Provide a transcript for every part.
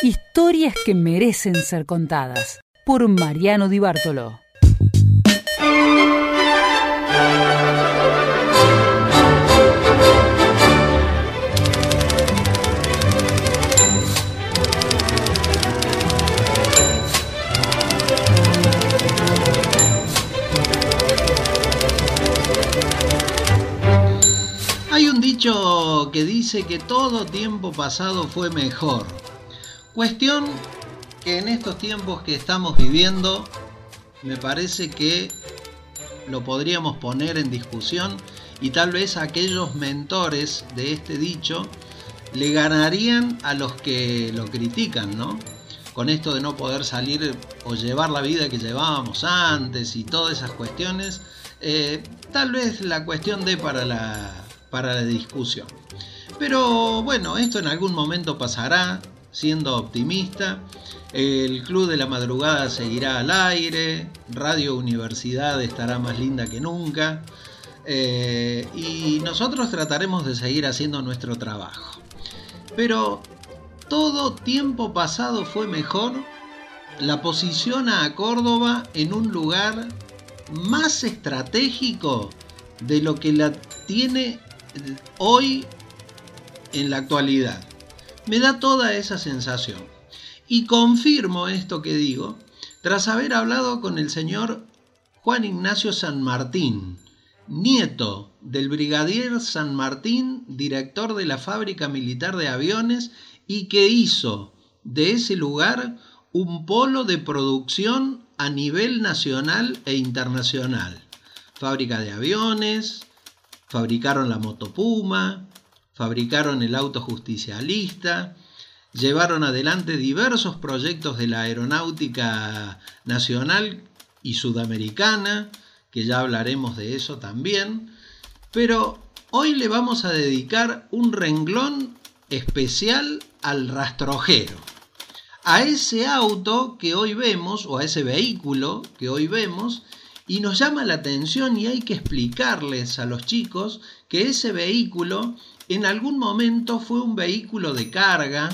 Historias que merecen ser contadas por Mariano Di Bartolo. Hay un dicho que dice que todo tiempo pasado fue mejor. Cuestión que en estos tiempos que estamos viviendo me parece que lo podríamos poner en discusión y tal vez aquellos mentores de este dicho le ganarían a los que lo critican, ¿no? Con esto de no poder salir o llevar la vida que llevábamos antes y todas esas cuestiones, eh, tal vez la cuestión de para la, para la discusión. Pero bueno, esto en algún momento pasará, siendo optimista. El Club de la Madrugada seguirá al aire, Radio Universidad estará más linda que nunca. eh, y nosotros trataremos de seguir haciendo nuestro trabajo. Pero todo tiempo pasado fue mejor. La posiciona a Córdoba en un lugar más estratégico de lo que la tiene hoy en la actualidad. Me da toda esa sensación. Y confirmo esto que digo tras haber hablado con el señor Juan Ignacio San Martín, nieto del brigadier San Martín, director de la fábrica militar de aviones y que hizo de ese lugar un polo de producción a nivel nacional e internacional. Fábrica de aviones, fabricaron la motopuma, fabricaron el auto justicialista, llevaron adelante diversos proyectos de la aeronáutica nacional y sudamericana, que ya hablaremos de eso también, pero hoy le vamos a dedicar un renglón especial al rastrojero, a ese auto que hoy vemos, o a ese vehículo que hoy vemos, y nos llama la atención y hay que explicarles a los chicos que ese vehículo en algún momento fue un vehículo de carga,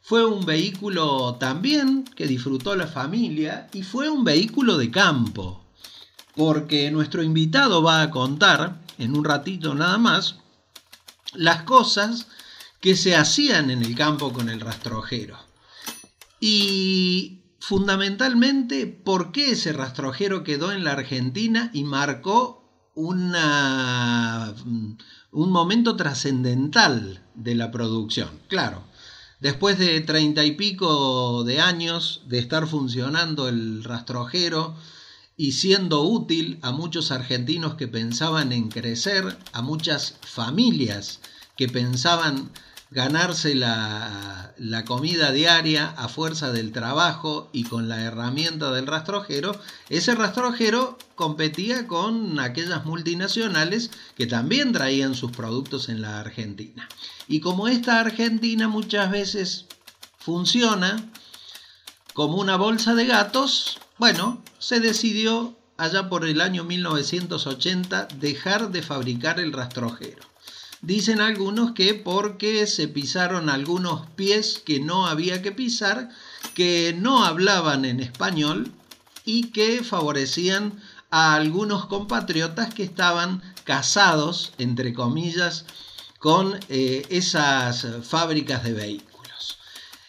fue un vehículo también que disfrutó la familia y fue un vehículo de campo. Porque nuestro invitado va a contar, en un ratito nada más, las cosas que se hacían en el campo con el rastrojero. Y fundamentalmente por qué ese rastrojero quedó en la Argentina y marcó una, un momento trascendental de la producción. Claro, después de treinta y pico de años de estar funcionando el rastrojero y siendo útil a muchos argentinos que pensaban en crecer, a muchas familias que pensaban ganarse la, la, comida diaria a fuerza del trabajo y con la herramienta del rastrojero, ese rastrojero competía con aquellas multinacionales que también traían sus productos en la Argentina. Y como esta Argentina muchas veces funciona como una bolsa de gatos, bueno, se decidió allá por el año 1980 dejar de fabricar el rastrojero. Dicen algunos que porque se pisaron algunos pies que no había que pisar, que no hablaban en español y que favorecían a algunos compatriotas que estaban casados, entre comillas, con eh, esas fábricas de vehículos.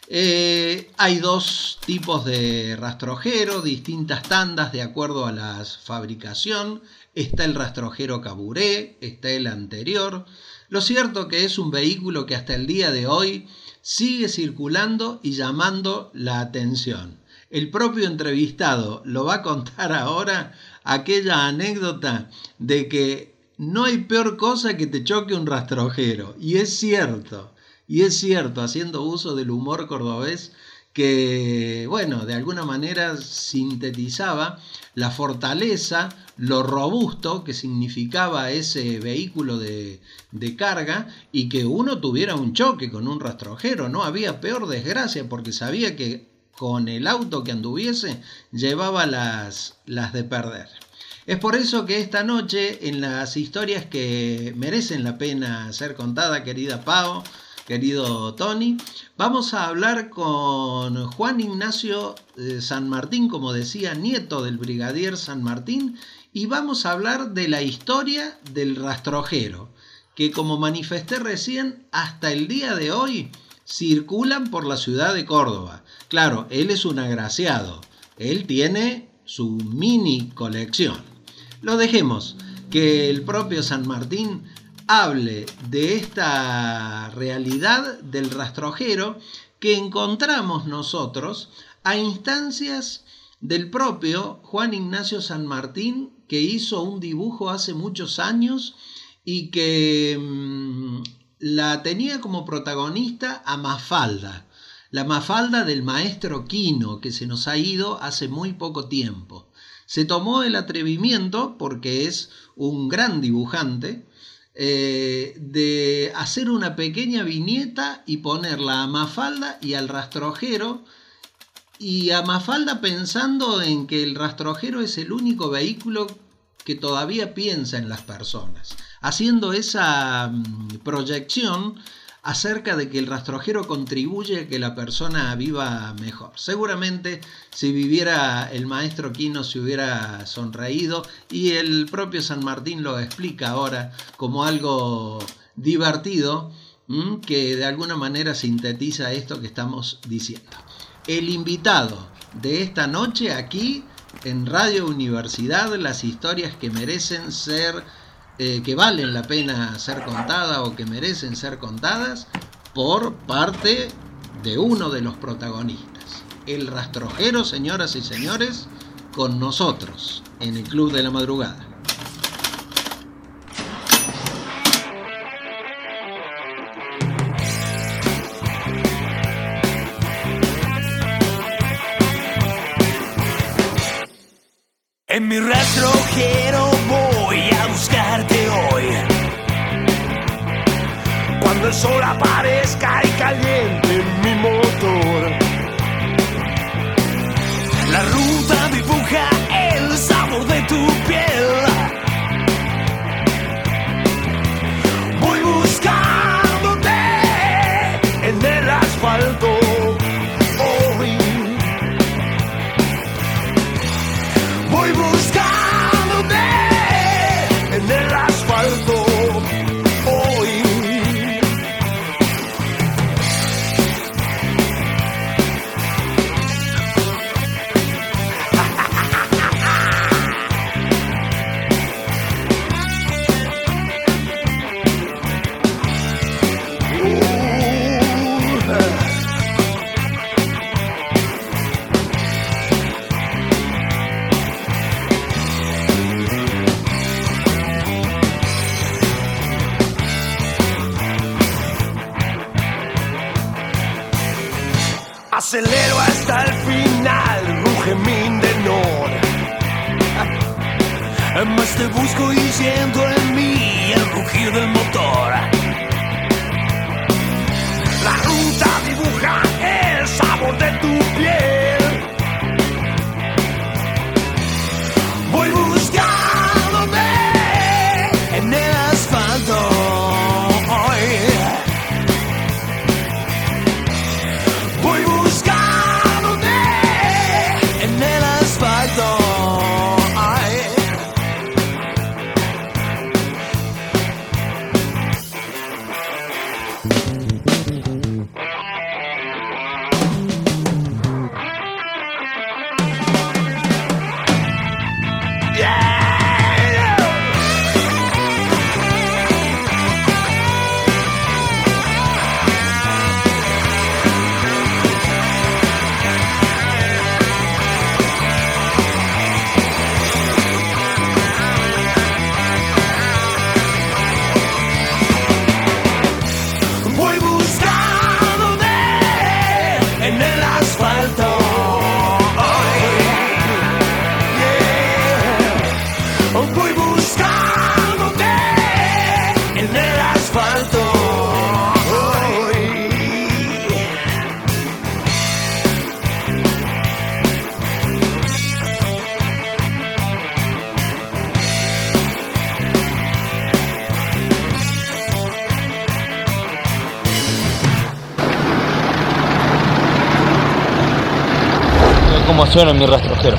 Eh, hay dos tipos de rastrojero, distintas tandas de acuerdo a la fabricación. Está el rastrojero caburé, está el anterior. Lo cierto que es un vehículo que hasta el día de hoy sigue circulando y llamando la atención. El propio entrevistado lo va a contar ahora aquella anécdota de que no hay peor cosa que te choque un rastrojero. Y es cierto, y es cierto, haciendo uso del humor cordobés, que, bueno, de alguna manera sintetizaba la fortaleza, lo robusto que significaba ese vehículo de, de, carga y que uno tuviera un choque con un rastrojero. No había peor desgracia porque sabía que con el auto que anduviese llevaba las, las de perder. Es por eso que esta noche, en las historias que merecen la pena ser contada, querida Pau, querido Tony. Vamos a hablar con Juan Ignacio eh, San Martín, como decía, nieto del brigadier San Martín, y vamos a hablar de la historia del rastrojero, que como manifesté recién, hasta el día de hoy circulan por la ciudad de Córdoba. Claro, él es un agraciado, él tiene su mini colección. Lo dejemos, que el propio San Martín hable de esta realidad del rastrojero que encontramos nosotros a instancias del propio Juan Ignacio San Martín, que hizo un dibujo hace muchos años y que mm, la tenía como protagonista a Mafalda, la Mafalda del maestro Quino, que se nos ha ido hace muy poco tiempo. Se tomó el atrevimiento, porque es un gran dibujante, eh, de hacer una pequeña viñeta y ponerla a Mafalda y al rastrojero, y a Mafalda pensando en que el rastrojero es el único vehículo que todavía piensa en las personas, haciendo esa mm, proyección acerca de que el rastrojero contribuye a que la persona viva mejor. Seguramente si viviera el maestro Quino se hubiera sonreído y el propio San Martín lo explica ahora como algo divertido que de alguna manera sintetiza esto que estamos diciendo. El invitado de esta noche aquí en Radio Universidad, las historias que merecen ser eh, que valen la pena ser contadas o que merecen ser contadas por parte de uno de los protagonistas. El rastrojero, señoras y señores, con nosotros en el Club de la Madrugada. En mi rastrojero sol aparezca y caliente Más te busco y siento en mí el rugir del motor. Cómo suena mi rastrojero.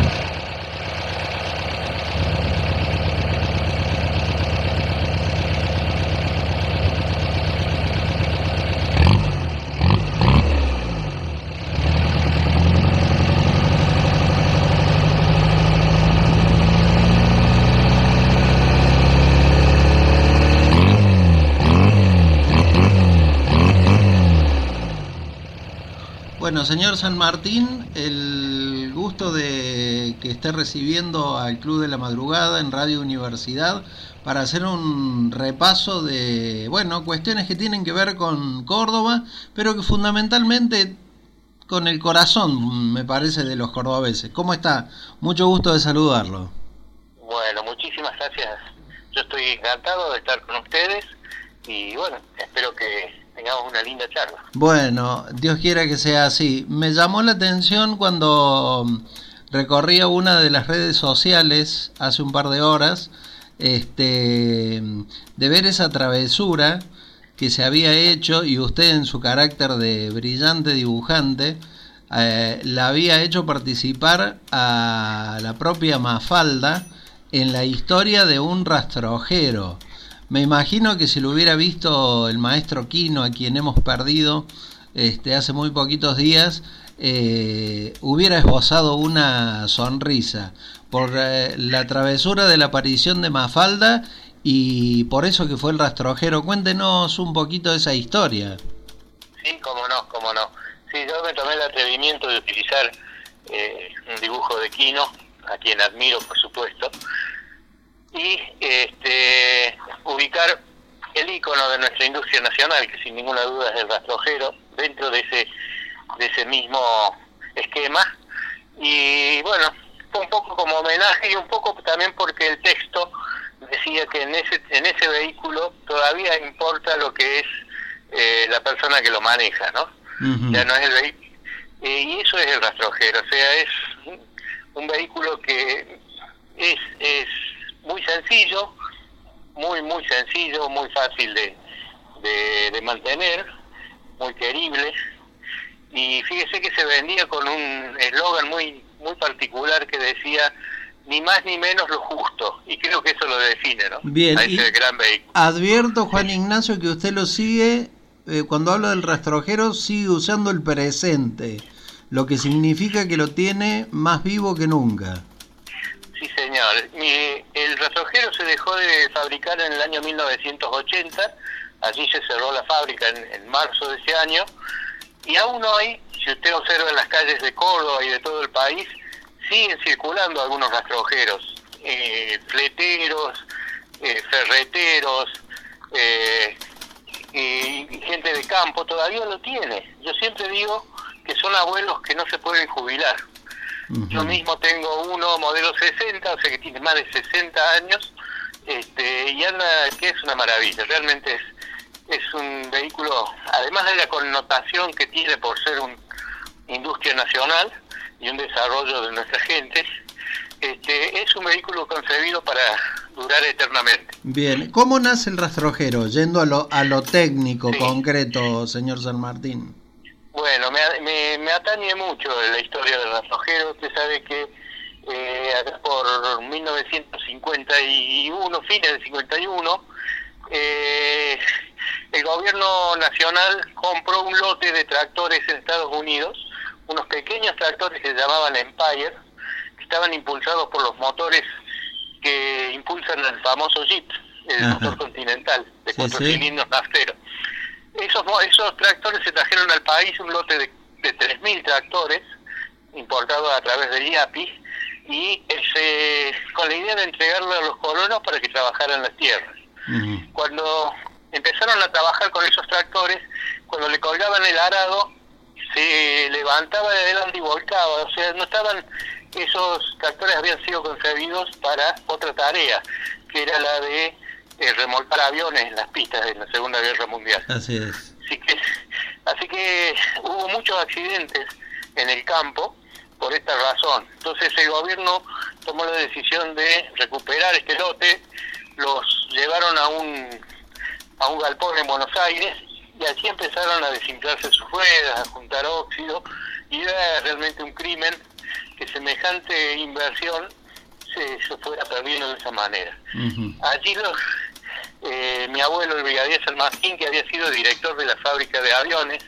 Bueno, señor San Martín, el de que esté recibiendo al Club de la Madrugada en Radio Universidad para hacer un repaso de, bueno, cuestiones que tienen que ver con Córdoba, pero que fundamentalmente con el corazón, me parece, de los cordobeses. ¿Cómo está? Mucho gusto de saludarlo. Bueno, muchísimas gracias. Yo estoy encantado de estar con ustedes y bueno, espero que una linda charla. Bueno, Dios quiera que sea así. Me llamó la atención cuando recorría una de las redes sociales hace un par de horas, este, de ver esa travesura que se había hecho y usted en su carácter de brillante dibujante eh, la había hecho participar a la propia Mafalda en la historia de un rastrojero. Me imagino que si lo hubiera visto el maestro Quino, a quien hemos perdido este, hace muy poquitos días, eh, hubiera esbozado una sonrisa por eh, la travesura de la aparición de Mafalda y por eso que fue el rastrojero. Cuéntenos un poquito de esa historia. Sí, cómo no, cómo no. Sí, yo me tomé el atrevimiento de utilizar eh, un dibujo de Quino, a quien admiro, por supuesto, y este, ubicar el icono de nuestra industria nacional, que sin ninguna duda es el rastrojero, dentro de ese, de ese mismo esquema. Y bueno, fue un poco como homenaje y un poco también porque el texto decía que en ese, en ese vehículo todavía importa lo que es eh, la persona que lo maneja, ¿no? Ya no es el vehículo. Eh, y eso es el rastrojero, o sea, es un vehículo que es, es muy sencillo, muy, muy sencillo, muy fácil de, de, mantener, muy querible. Y fíjese que se vendía con un eslogan muy, muy particular que decía ni más ni menos lo justo. Y creo que eso lo define, ¿no? Bien, A ese gran vehículo. advierto, Juan Ignacio, que usted lo sigue, eh, cuando habla del rastrojero, sigue usando el presente, lo que significa que lo tiene más vivo que nunca. Sí, señor. Mi- el rastrojero se dejó de fabricar en el año 1980. Allí se cerró la fábrica en, marzo de ese año. Y aún hoy, si usted observa en las calles de Córdoba y de todo el país, siguen circulando algunos rastrojeros. Eh, fleteros, eh, ferreteros, eh, y gente de campo todavía lo tiene. Yo siempre digo que son abuelos que no se pueden jubilar. Yo mismo tengo uno modelo 60, o sea que tiene más de 60 años, este, y anda, que es una maravilla, realmente es, es un vehículo, además de la connotación que tiene por ser una industria nacional y un desarrollo de nuestra gente, este, es un vehículo concebido para durar eternamente. Bien, ¿cómo nace el rastrojero? Yendo a lo, a lo técnico, Sí. concreto, señor San Martín. Bueno, me, me, me atañe mucho la historia del rastrojero. Usted sabe que eh, por 1951, fines del 51, eh, el gobierno nacional compró un lote de tractores en Estados Unidos, unos pequeños tractores que se llamaban Empire, que estaban impulsados por los motores que impulsan el famoso Jeep, el Ajá. motor continental de Sí, cuatro sí. cilindros nafteros. Esos, esos tractores se trajeron al país, un lote de, de 3.000 tractores importados a través del IAPI y ese, con la idea de entregarlo a los colonos para que trabajaran las tierras. Cuando empezaron a trabajar con esos tractores, cuando le colgaban el arado, se levantaba de adelante y volcaba, o sea, no estaban, esos tractores habían sido concebidos para otra tarea, que era la de remolcar aviones en las pistas de la Segunda Guerra Mundial. Así es. Así que, así que hubo muchos accidentes en el campo por esta razón. Entonces el gobierno tomó la decisión de recuperar este lote, los llevaron a un, a un galpón en Buenos Aires y allí empezaron a desinflarse sus ruedas, a juntar óxido y era realmente un crimen que semejante inversión se, se fuera perdiendo de esa manera. Allí los, eh, mi abuelo, el brigadier San Martín, que había sido director de la fábrica de aviones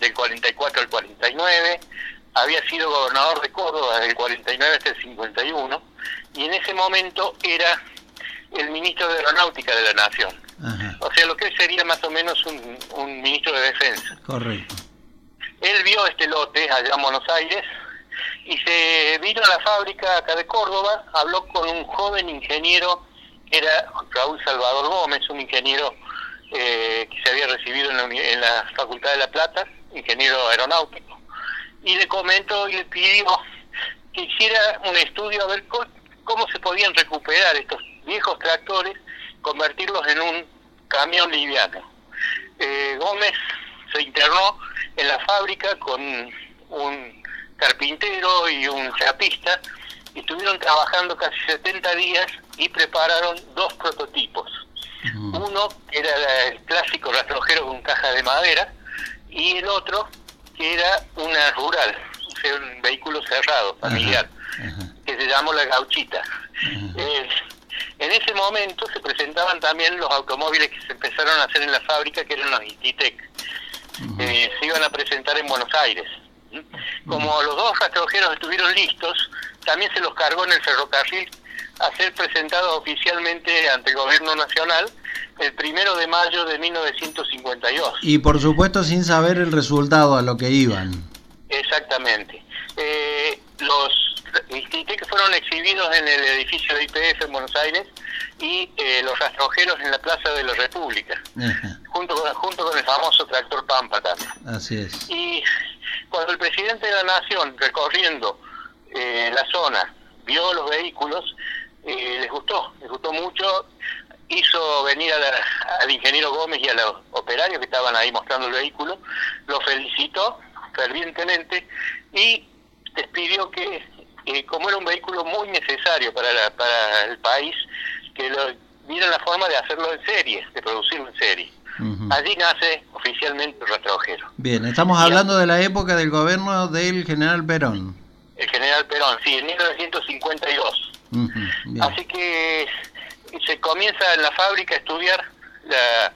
del 44 al 49, había sido gobernador de Córdoba del 49 hasta el 51, y en ese momento era el ministro de Aeronáutica de la Nación. Ajá, O sea, lo que hoy sería más o menos un, un ministro de Defensa. correcto. Él vio este lote allá en Buenos Aires y se vino a la fábrica acá de Córdoba, habló con un joven ingeniero, era Raúl Salvador Gómez, un ingeniero eh, que se había recibido en la, en la Facultad de La Plata, ingeniero aeronáutico, y le comentó y le pidió que hiciera un estudio a ver cómo se podían recuperar estos viejos tractores, convertirlos en un camión liviano. Eh, Gómez se internó en la fábrica con un carpintero y un chapista y estuvieron trabajando casi 70 días y prepararon dos prototipos. Uno que era el clásico rastrojero con caja de madera y el otro que era una rural, o sea, un vehículo cerrado, familiar, que se llamó la gauchita. Eh, en ese momento se presentaban también los automóviles que se empezaron a hacer en la fábrica, que eran los Intitec. Eh, se iban a presentar en Buenos Aires. Como los dos rastrojeros estuvieron listos, también se los cargó en el ferrocarril a ser presentados oficialmente ante el gobierno nacional el primero de mayo de 1952. Y por supuesto sin saber el resultado a lo que iban. Exactamente. Eh, los Intitec fueron exhibidos en el edificio de IPF en Buenos Aires y eh, los rastrojeros en la Plaza de la República, Ajá, junto con, junto con el famoso tractor Pampa también. así es. Y cuando el presidente de la Nación, recorriendo eh, la zona, vio los vehículos, eh, les gustó, les gustó mucho, hizo venir a la- al ingeniero Gómez y a los operarios que estaban ahí mostrando el vehículo, lo felicitó fervientemente y les pidió que, eh, como era un vehículo muy necesario para, la- para el país, que lo, vieran la forma de hacerlo en serie, de producirlo en serie. Allí nace oficialmente el rastrojero. Bien, estamos hablando de la época del gobierno del general Perón. El general Perón, sí, en 1952. Ujú, bien. Así que se comienza en la fábrica a estudiar la,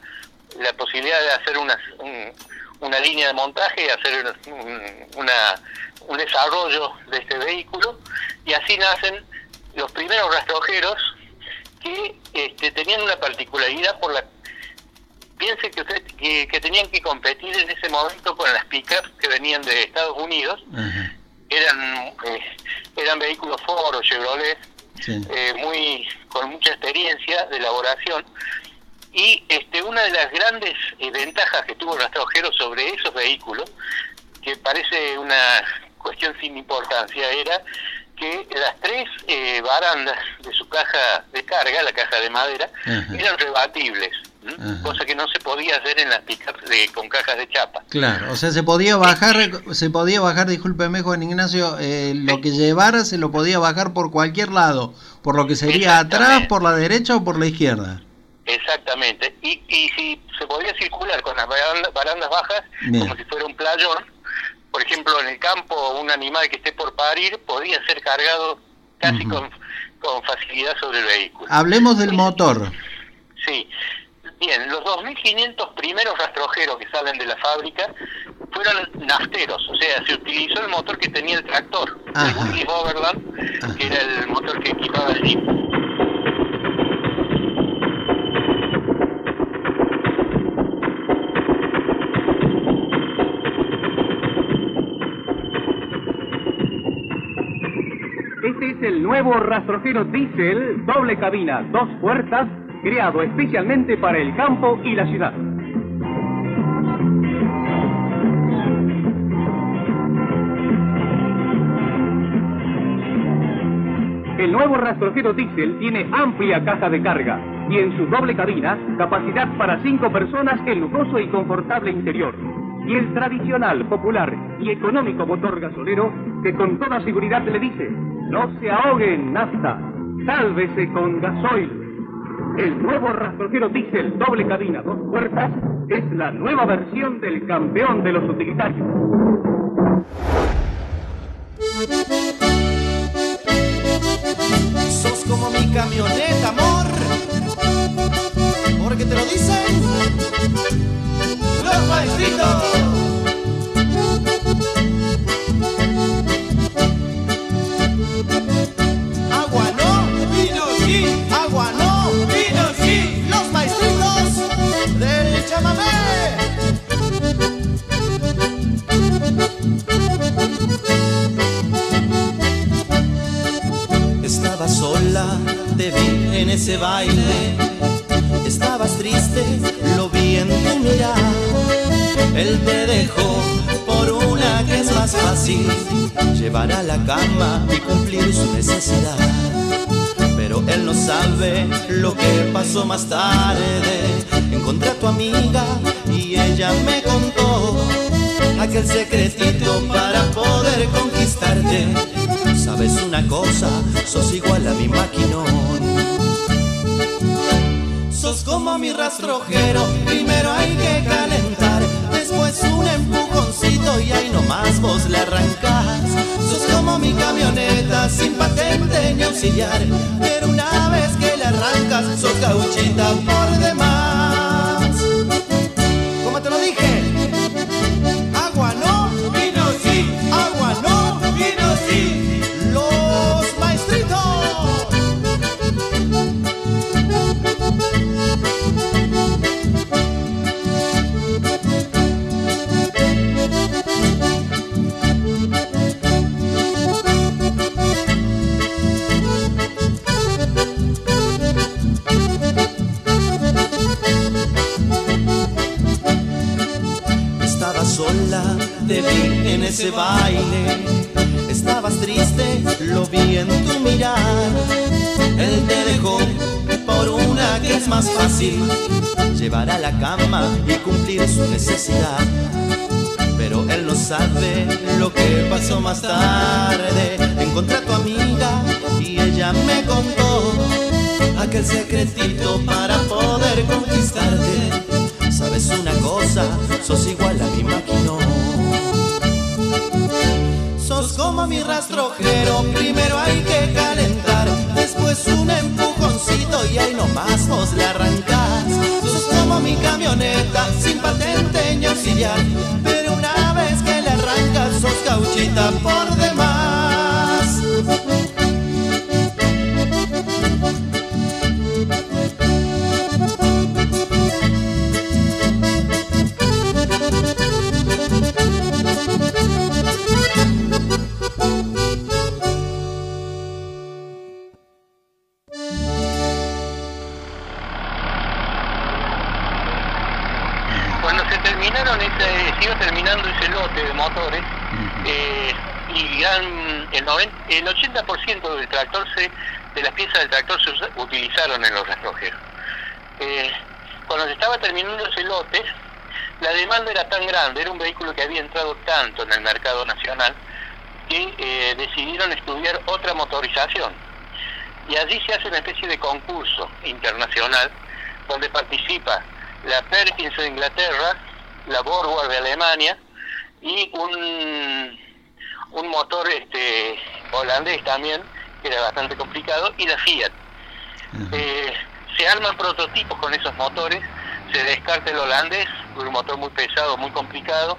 la posibilidad de hacer una, un- una línea de montaje, hacer un, una, un desarrollo de este vehículo, y así nacen los primeros rastrojeros que este, tenían una particularidad por la piense que, usted, que, que tenían que competir en ese momento con las pickups que venían de Estados Unidos eran eh, eran vehículos Ford o Chevrolet sí. eh, muy con mucha experiencia de elaboración y este una de las grandes eh, ventajas que tuvo el rastrojero sobre esos vehículos que parece una cuestión sin importancia era que las tres eh, barandas de su caja de carga, la caja de madera, eran rebatibles. Ajá. cosa que no se podía hacer en las pickups de- con cajas de chapa. Claro, o sea, se podía bajar, se podía bajar, discúlpeme Juan Ignacio, eh, lo que llevara se lo podía bajar por cualquier lado, por lo que sería atrás, por la derecha o por la izquierda. Exactamente. Y, y si se podía circular con las baranda- barandas bajas, Bien. como si fuera un playón, por ejemplo, en el campo un animal que esté por parir podía ser cargado casi con, con facilidad sobre el vehículo. Hablemos del motor. Sí. Bien, los 2.500 primeros rastrojeros que salen de la fábrica fueron nafteros, o sea, se utilizó el motor que tenía el tractor, Ajá. el Willys Overland, Ajá. que era el motor que equipaba el Jeep. Este es el nuevo rastrojero diésel, doble cabina, dos puertas, creado especialmente para el campo y la ciudad. El nuevo rastrojero diésel tiene amplia caja de carga y en su doble cabina capacidad para cinco personas en lujoso y confortable interior. Y el tradicional, popular y económico motor gasolero que con toda seguridad le dice, no se ahogue en nafta, sálvese con gasoil. El nuevo rastrojero diésel doble cabina, dos puertas, es la nueva versión del campeón de los utilitarios. Sos como mi camioneta, amor, porque te lo dicen los maestritos. Te vi en ese baile. Estabas triste, lo vi en tu mirar. Él te dejó por una que es más fácil, llevar a la cama y cumplir su necesidad. Pero él no sabe lo que pasó más tarde. Encontré a tu amiga y ella me contó aquel secretito para poder conquistarte. Sabes una cosa, sos igual a mi maquinón. Sos como mi rastrojero, primero hay que calentar, después un empujoncito y ahí nomás vos le arrancás. Sos como mi camioneta, sin patente ni auxiliar, pero una vez que le arrancas, sos gauchita por demás. Como te lo dije, ese baile. Estabas triste, lo vi en tu mirar. Él te dejó por una que es más fácil, llevar a la cama y cumplir su necesidad. Pero él no sabe lo que pasó más tarde. Encontré a tu amiga y ella me contó aquel secretito para poder conquistarte. Sabes una cosa, sos igual a mi maquinón. Sos como mi rastrojero, primero hay que calentar, después un empujoncito y ahí nomás vos le arrancás. Sos como mi camioneta, sin patente ni auxiliar, pero una vez que le arrancas, sos gauchita por el, noven- el 80% del tractor se, de las piezas del tractor se utilizaron en los rastrojeros. Eh, cuando se estaba terminando ese lote, la demanda era tan grande, era un vehículo que había entrado tanto en el mercado nacional, que eh, decidieron estudiar otra motorización. Y allí se hace una especie de concurso internacional donde participa la Perkins de Inglaterra, la Borgward de Alemania y un, un motor este holandés también, que era bastante complicado, y la Fiat. Eh, se arman prototipos con esos motores, se descarta el holandés, un motor muy pesado, muy complicado,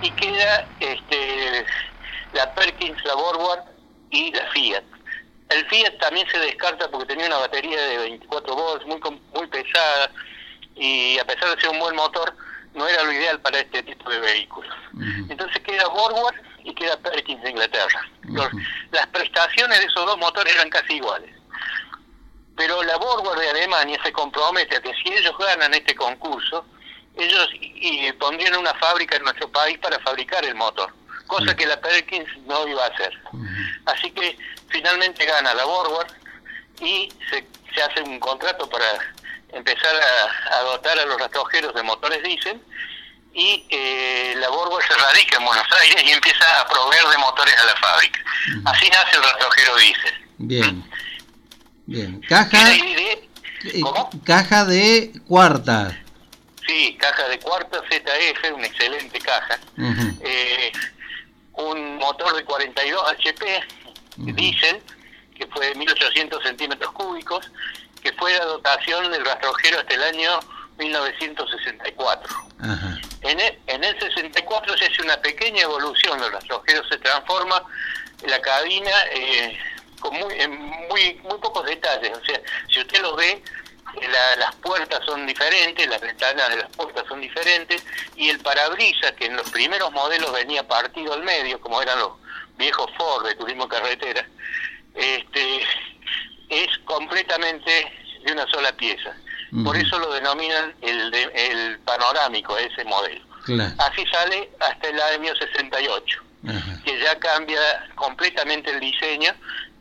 y queda este, la Perkins, la Borgward y la Fiat. El Fiat también se descarta porque tenía una batería de 24 volts muy muy pesada y a pesar de ser un buen motor no era lo ideal para este tipo de vehículos. Entonces queda Borgward y queda Perkins de Inglaterra. Los- las prestaciones de esos dos motores eran casi iguales. Pero la Borgward de Alemania se compromete a que si ellos ganan este concurso, ellos y, y pondrían una fábrica en nuestro país para fabricar el motor, cosa que la Perkins no iba a hacer. Así que finalmente gana la Borgward y se, se hace un contrato para empezar a, a dotar a los rastrojeros de motores diésel y eh, la Borgward se radica en Buenos Aires y empieza a proveer de motores a la fábrica. Así nace el rastrojero diésel. Bien. Bien. Caja, idea- eh, ¿Cómo? caja de cuarta. Sí, caja de cuarta ZF, una excelente caja. Eh, un motor de 42 HP, diésel, que fue de 1800 centímetros cúbicos, que fue la dotación del rastrojero hasta el año 1964. Ajá. En el, en el 64 se hace una pequeña evolución, el rastrojero se transforma, la cabina eh, con muy, en muy, muy pocos detalles, o sea, si usted lo ve, la- las puertas son diferentes, las ventanas de las puertas son diferentes, y el parabrisas, que en los primeros modelos venía partido al medio, como eran los viejos Ford de turismo carretera, este, es completamente de una sola pieza. Por eso lo denominan el, de- el panorámico, ese modelo. Claro. Así sale hasta el año 68, Ajá. que ya cambia completamente el diseño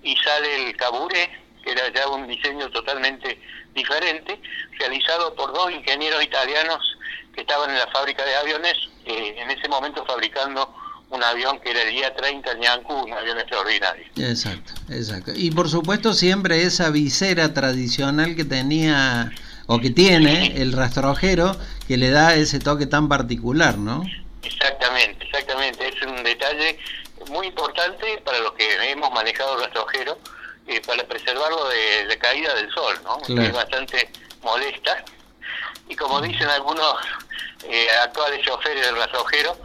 y sale el caburé, que era ya un diseño totalmente diferente, realizado por dos ingenieros italianos que estaban en la fábrica de aviones, eh, en ese momento fabricando un avión que era el día 30 Ñancu, un avión extraordinario. Exacto, exacto. Y por supuesto siempre esa visera tradicional que tenía o que tiene el rastrojero que le da ese toque tan particular, ¿no? Exactamente, exactamente. Es un detalle muy importante para los que hemos manejado el rastrojero, eh, para preservarlo de la caída del sol, ¿no? Claro. Que es bastante molesta. Y como dicen algunos eh, actuales choferes del rastrojero,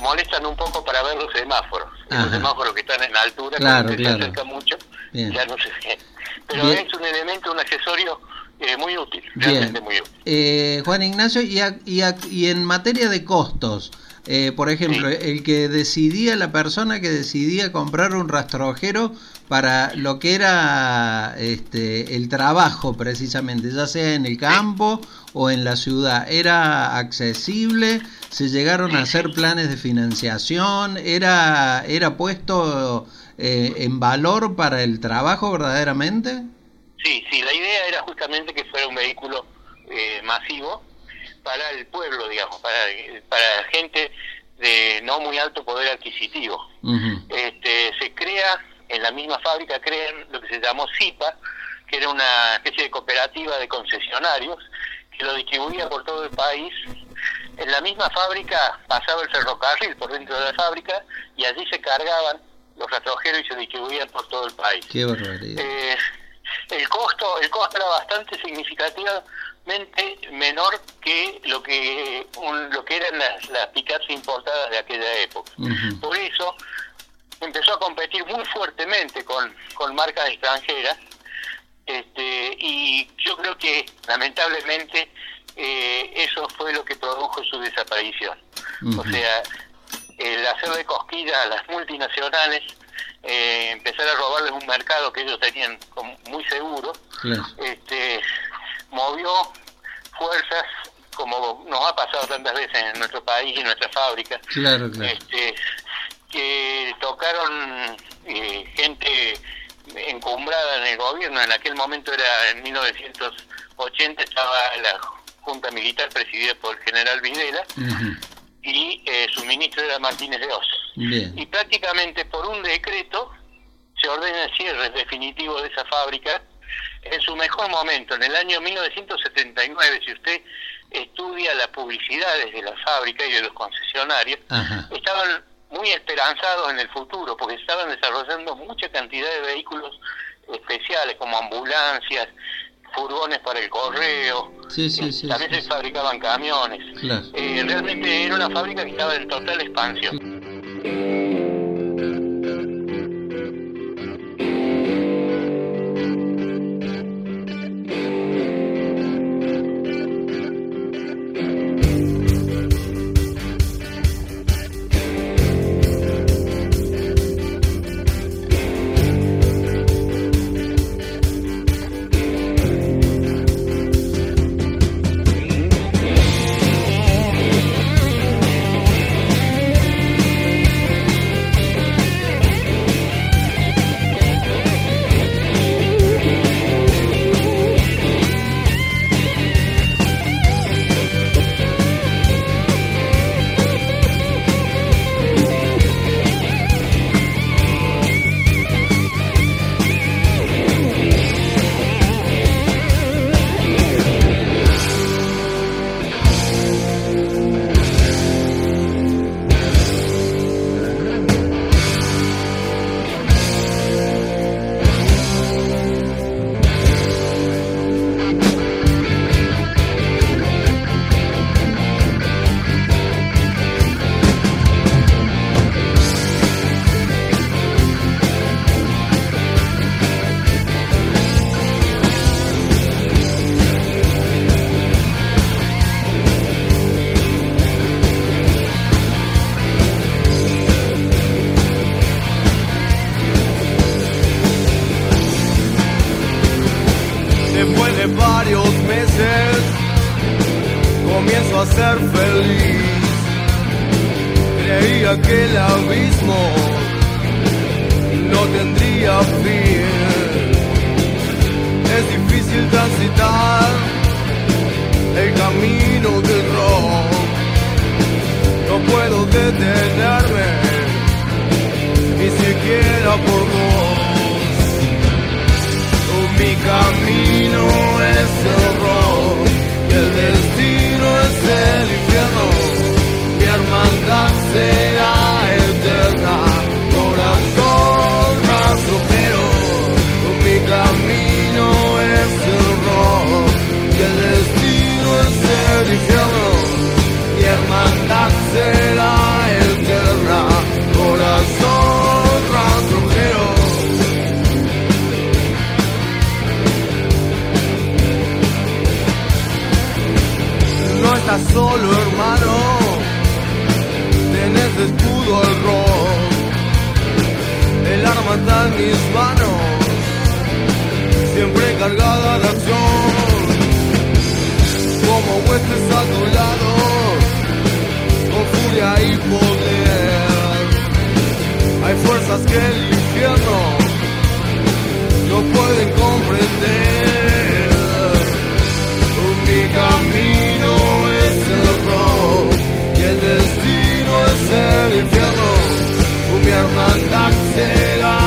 molestan un poco para ver los semáforos. Ajá. Los semáforos que están en altura, Claro, usted claro. se acerca mucho, Bien. ya no se. Pero Bien. es un elemento, un accesorio eh, muy útil, Bien. realmente muy útil. Eh, Juan Ignacio, y, a- y, a- y en materia de costos, eh, por ejemplo, Sí. el que decidía, la persona que decidía comprar un rastrojero para lo que era este, el trabajo precisamente, ya sea en el campo o en la ciudad, ¿era accesible? ¿Se llegaron a hacer planes de financiación? ¿Era, era puesto eh, en valor para el trabajo verdaderamente? Sí, sí, la idea era justamente que fuera un vehículo eh, masivo para el pueblo, digamos, para, para gente de no muy alto poder adquisitivo. Este, se crea, en la misma fábrica crean lo que se llamó CIPA, que era una especie de cooperativa de concesionarios, que lo distribuía por todo el país. En la misma fábrica pasaba el ferrocarril por dentro de la fábrica y allí se cargaban los rastrojeros y se distribuían por todo el país. Qué barbaridad. Eh, el costo el costo era bastante significativamente menor que lo que un- lo que eran las, las pickups importadas de aquella época. Por eso empezó a competir muy fuertemente con, con marcas extranjeras este, y yo creo que lamentablemente eh, eso fue lo que produjo su desaparición. O sea el hacerle cosquillas a las multinacionales eh, empezar a robarles un mercado que ellos tenían como muy seguro Claro. este, movió fuerzas como nos ha pasado tantas veces en nuestro país y en nuestra fábrica, Claro, claro. este, que tocaron eh, gente encumbrada en el gobierno. En aquel momento era en 1980 estaba la Junta Militar presidida por el general Videla. Y eh, su ministro era Martínez de Oz. Y prácticamente por un decreto se ordena el cierre definitivo de esa fábrica en su mejor momento, en el año 1979, si usted estudia las publicidades de la fábrica y de los concesionarios, Ajá. estaban muy esperanzados en el futuro, porque estaban desarrollando mucha cantidad de vehículos especiales, como ambulancias, furgones para el correo, Sí, sí, sí, también se fabricaban camiones. Claro. Eh, realmente era una fábrica que estaba en total expansión. Mi camino solo, hermano. Tenés de escudo el rock. El arma está en mis manos, siempre cargada de acción. Como huestes a tu lado, con furia y poder. Hay fuerzas que el infierno no pueden comprender. Mi hermandad será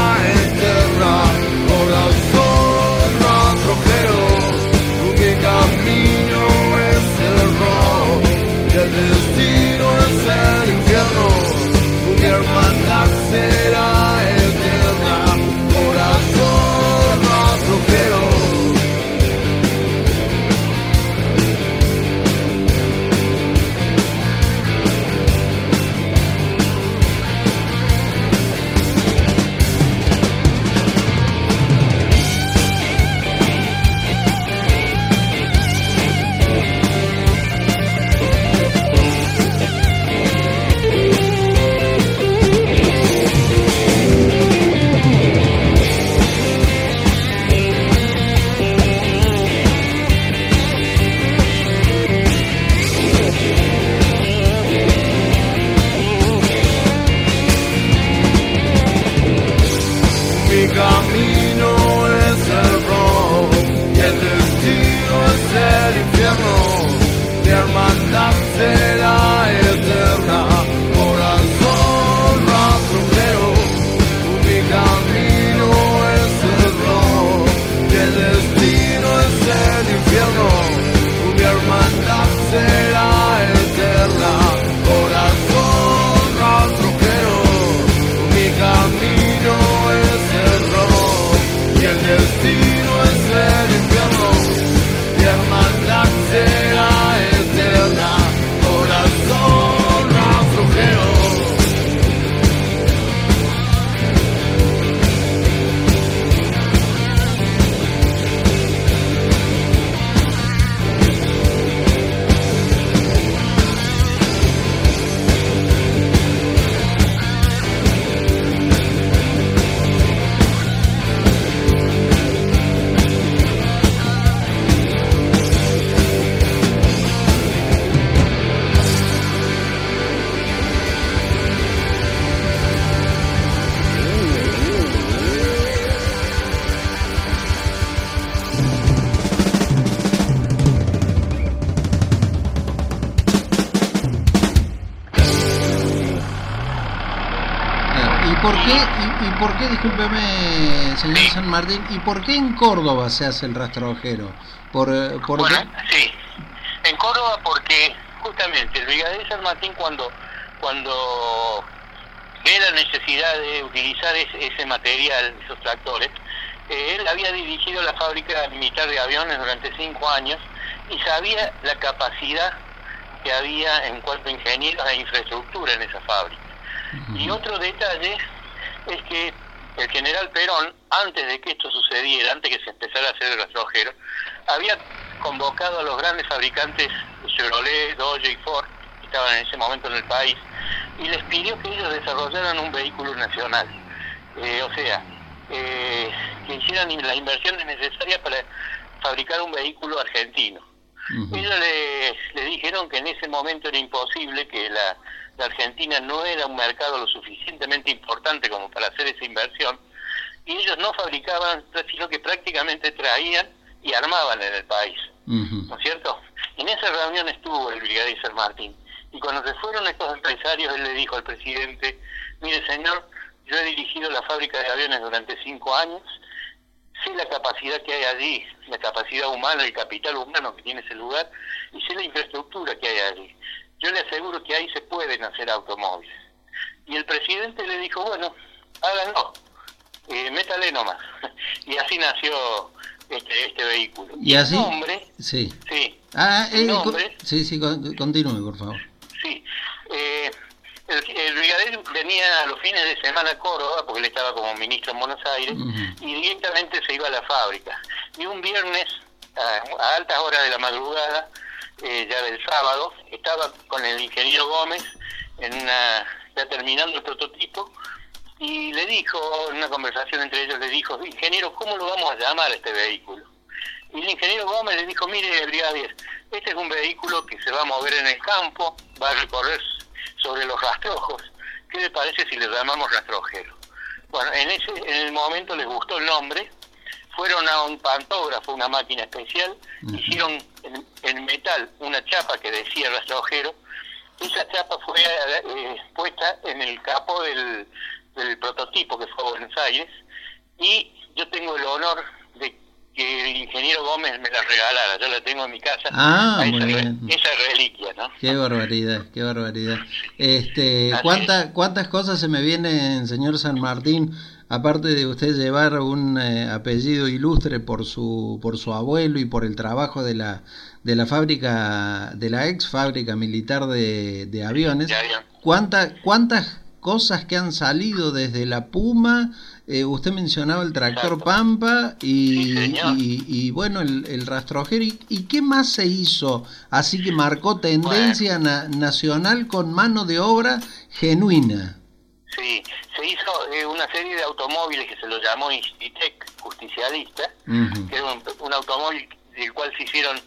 qué, discúlpeme, señor San Martín, y por qué en Córdoba se hace el rastrojero? Por, eh, por Bueno, sí. En Córdoba porque justamente el brigadier San Martín cuando cuando ve la necesidad de utilizar ese, ese material, esos tractores, eh, él había dirigido la fábrica militar de aviones durante cinco años y sabía la capacidad que había en cuanto a ingenieros e infraestructura en esa fábrica. Y otro detalle es que el general Perón, antes de que esto sucediera, antes que se empezara a hacer el rastrojero, había convocado a los grandes fabricantes Chevrolet, Dodge y Ford, que estaban en ese momento en el país, y les pidió que ellos desarrollaran un vehículo nacional. Eh, o sea, eh, que hicieran las inversiones necesarias para fabricar un vehículo argentino. Ellos le, le dijeron que en ese momento era imposible, que la, la Argentina no era un mercado lo suficientemente importante como para hacer esa inversión, y ellos no fabricaban, sino que prácticamente traían y armaban en el país. ¿no es cierto? En esa reunión estuvo el brigadier San Martín y cuando se fueron estos empresarios él le dijo al presidente, mire señor, yo he dirigido la fábrica de aviones durante cinco años, sé la capacidad que hay allí, la capacidad humana, el capital humano que tiene ese lugar y sé la infraestructura que hay allí. Yo le aseguro que ahí se pueden hacer automóviles. Y el presidente le dijo, bueno, háganlo, eh, métale nomás. y así nació este, este vehículo. Y así. El nombre, Sí. sí, Ah, el eh, nombre, sí, sí, con- continúe, por favor. sí. Eh, el, el brigadier venía a los fines de semana a Córdoba, porque él estaba como ministro en Buenos Aires, y directamente se iba a la fábrica. Y un viernes, a, a altas horas de la madrugada, eh, ya del sábado, estaba con el ingeniero Gómez, en una, ya terminando el prototipo, y le dijo, en una conversación entre ellos, le dijo, ingeniero, ¿cómo lo vamos a llamar a este vehículo? Y el ingeniero Gómez le dijo, mire, brigadier, este es un vehículo que se va a mover en el campo, va a recorrer sobre los rastrojos. ¿Qué le parece si le llamamos rastrojero? Bueno, en ese en el momento les gustó el nombre, fueron a un pantógrafo, una máquina especial, hicieron en, en metal una chapa que decía rastrojero, esa chapa fue eh, puesta en el capo del, del prototipo que fue a Buenos Aires y yo tengo el honor de que el ingeniero Gómez me la regalara, yo la tengo en mi casa, Ah, esa, re- bien. esa reliquia, ¿no? Qué barbaridad, qué barbaridad. Este, ¿cuánta- ¿Cuántas cosas se me vienen, señor San Martín, aparte de usted llevar un eh, apellido ilustre por su por su abuelo y por el trabajo de la de la fábrica de la ex fábrica militar de, de aviones? ¿Cuánta, ¿Cuántas cosas que han salido desde la Puma? Eh, usted mencionaba el tractor Exacto. Pampa y, Sí, y, y, bueno, el, el rastrojero. ¿Y, y qué más se hizo? Así que marcó tendencia na- nacional con mano de obra genuina. Sí, se hizo eh, una serie de automóviles que se lo llamó Institec justicialista, que era un, un automóvil del cual se hicieron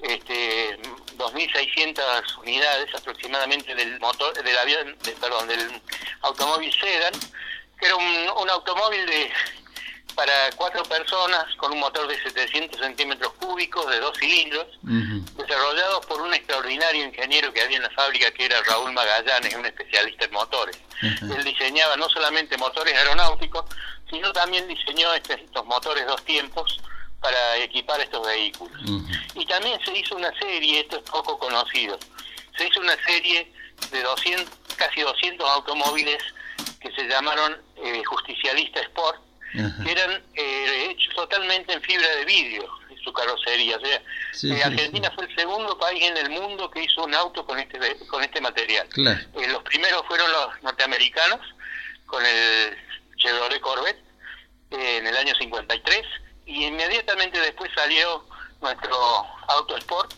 este 2.600 unidades aproximadamente del motor del avión, de- perdón, del automóvil Sedan, que era un, un automóvil de para cuatro personas con un motor de 700 centímetros cúbicos de dos cilindros, Ujú. desarrollado por un extraordinario ingeniero que había en la fábrica que era Raúl Magallanes, un especialista en motores. Él diseñaba no solamente motores aeronáuticos, sino también diseñó este- estos motores dos tiempos para equipar estos vehículos. Y también se hizo una serie, esto es poco conocido, se hizo una serie de 200, casi 200 automóviles que se llamaron eh, Justicialista Sport, Ajá. que eran eh, hechos totalmente en fibra de vidrio, en su carrocería. O sea, Sí, eh, Argentina sí. fue el segundo país en el mundo que hizo un auto con este con este material. Claro. Eh, los primeros fueron los norteamericanos con el Chevrolet Corvette eh, en el año 53 y inmediatamente después salió nuestro Auto Sport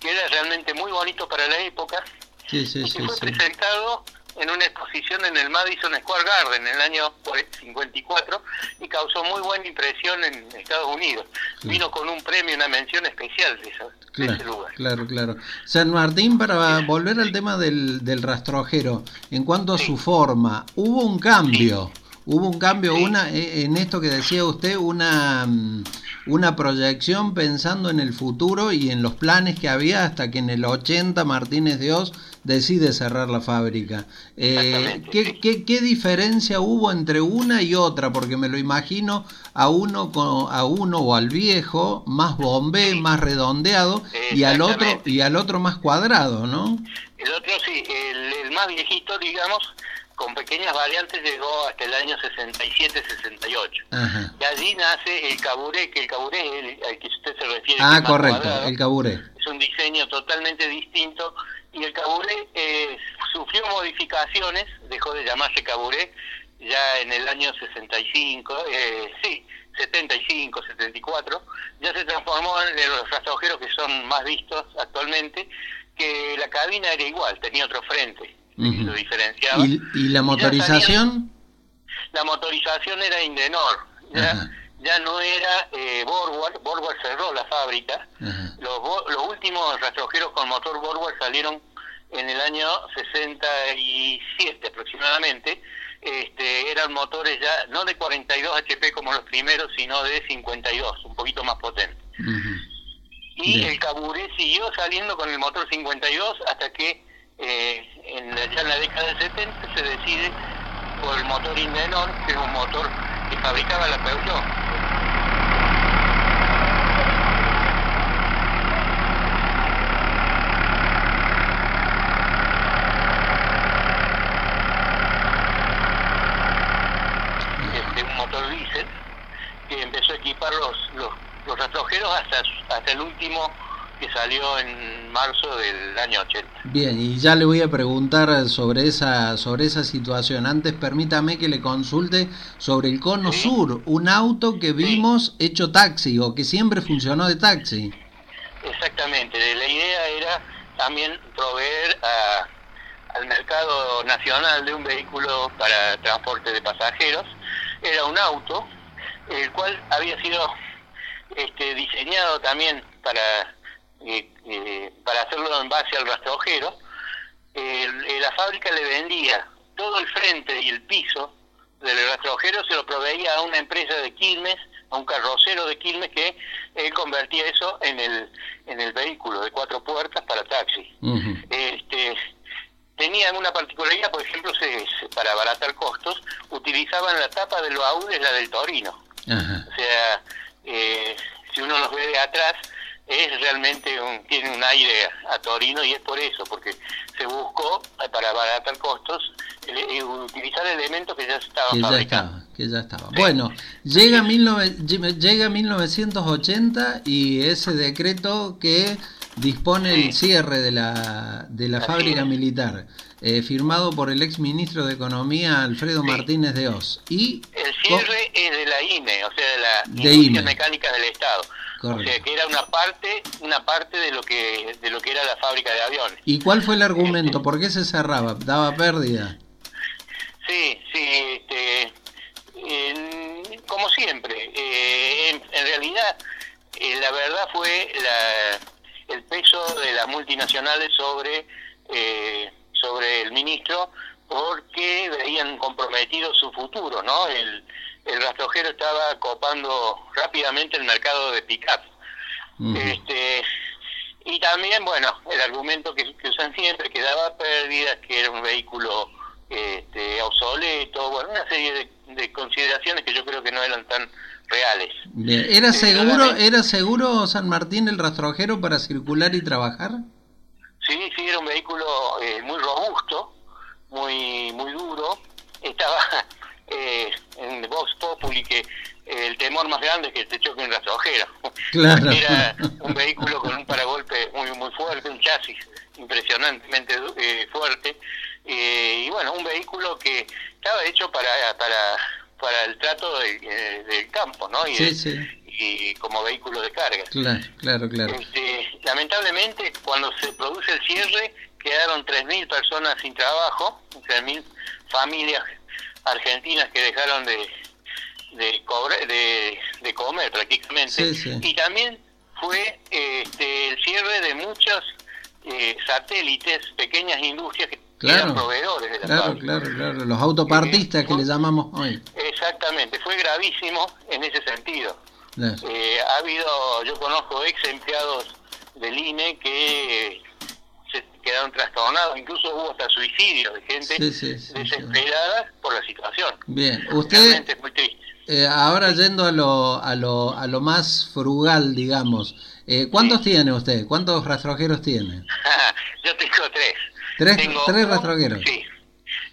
que era realmente muy bonito para la época Sí, y que fue presentado en una exposición en el Madison Square Garden en el año 54 y causó muy buena impresión en Estados Unidos. Vino con un premio, una mención especial de, esa- de ese Claro, lugar. claro, claro. San Martín, para volver al tema del, del rastrojero, en cuanto a Sí. su forma, hubo un cambio, hubo un cambio, una eh, en esto que decía usted, una mm, una proyección pensando en el futuro y en los planes que había hasta que en el 80 Martínez de Oz decide cerrar la fábrica. Eh, ¿qué, qué, qué diferencia hubo entre una y otra? Porque me lo imagino a uno con- a uno o al viejo más bombé, más redondeado y al otro y al otro más cuadrado, ¿no? El otro sí, el, el más viejito, digamos, con pequeñas variantes llegó hasta el año 67-68. Ajá. Y allí nace el caburé, que el caburé es el, al que usted se refiere. Ah, correcto, cuadrado. el caburé. es un diseño totalmente distinto y el caburé eh, sufrió modificaciones, dejó de llamarse caburé ya en el año 65, eh, sí, 75, 74, ya se transformó en los rastrojeros que son más vistos actualmente, que la cabina era igual, tenía otro frente, lo diferenciaba. ¿Y, y la motorización? la motorización era Indenor. Ya. Ya no era eh, Borwell, Borwell cerró la fábrica, los, bo- los últimos rastrojeros con motor Borwell salieron en el año 67 aproximadamente, este, eran motores ya no de 42 HP como los primeros, sino de 52, un poquito más potentes. Ujú. Y Bien. el Caburé siguió saliendo con el motor 52 hasta que eh, en la, ya en la década del 70 se decide por el motor Indenor, que es un motor que fabricaba la Peugeot. Este, un motor diésel que empezó a equipar los, los, los retrojeros hasta, hasta el último que salió en marzo del año 80. Bien, y ya le voy a preguntar sobre esa, sobre esa situación. Antes permítame que le consulte sobre el Cono Sí. Sur, un auto que vimos hecho taxi o que siempre funcionó de taxi. Exactamente, la idea era también proveer a- al mercado nacional de un vehículo para transporte de pasajeros. Era un auto, el cual había sido este, diseñado también para, eh, eh, para hacerlo en base al rastrojero. Eh, la fábrica le vendía todo el frente y el piso del rastrojero, se lo proveía a una empresa de Quilmes, a un carrocero de Quilmes que él convertía eso en el, en el vehículo de cuatro puertas para taxi. Ujú. Este, tenían una particularidad, por ejemplo, se, se- para abaratar costos, utilizaban la tapa del baúl, es la del Torino. Ajá. O sea, eh, si uno los ve de atrás, es realmente un, tiene un aire a Torino y es por eso, porque se buscó eh, para abaratar costos eh, utilizar elementos que ya estaban Que ya estaba, que ya estaba. Bueno, llega, 19 llega 1980 y ese decreto que dispone el Sí. cierre de la, de la Así fábrica es. militar, eh, firmado por el ex ministro de Economía Alfredo Sí. Martínez de Oz. Y El cierre es de la IME, o sea, de la De Industria IME. Mecánica del Estado. O sea, que era una parte, una parte de lo que de lo que era la fábrica de aviones. ¿Y cuál fue el argumento? ¿Por qué se cerraba? ¿Daba pérdida? Sí, sí, este, como siempre, eh, en, en realidad eh, la verdad fue la- el peso de las multinacionales sobre eh, sobre el ministro porque veían comprometido su futuro, ¿no? El, el rastrojero estaba copando rápidamente el mercado de pick-up. Este, y también, bueno, el argumento que, que usan siempre, que daba pérdidas, que era un vehículo este, obsoleto, bueno, una serie de, de consideraciones que yo creo que no eran tan reales. Bien. ¿Era Sí, seguro. ¿Era seguro San Martín el rastrojero para circular y trabajar? Sí, sí, era un vehículo eh, muy robusto, muy muy duro. Estaba eh, en Vox Populi que eh, el temor más grande es que te choque un rastrojero. Claro. Era un vehículo con un paragolpe muy muy fuerte, un chasis impresionantemente eh, fuerte. eh, y bueno, un vehículo que estaba hecho para para para el trato del, eh, del campo, ¿no? Y, Sí, de- sí. y como vehículo de carga. Claro, claro, claro. Este, lamentablemente, cuando se produce el cierre, quedaron 3.000 personas sin trabajo, 3.000 familias argentinas que dejaron de de, cobre- de, de comer prácticamente. Sí, sí. Y también fue este, el cierre de muchos eh, satélites, pequeñas industrias que Claro. eran proveedores de la Claro, claro, claro. Los autopartistas que le llamamos hoy. Exactamente, fue gravísimo en ese sentido. Eh, ha habido, yo conozco ex empleados del INE que quedaron trastornados, incluso hubo hasta suicidios de gente Sí, sí, sí, sí. desesperada por la situación. Bien, usted, Realmente es muy triste. eh, ahora yendo a lo, a, lo, a lo más frugal, digamos, eh, ¿cuántos tiene usted? ¿Cuántos rastrojeros tiene? yo tengo tres. ¿Tres- Tengo tres uno- rastrojeros? Sí.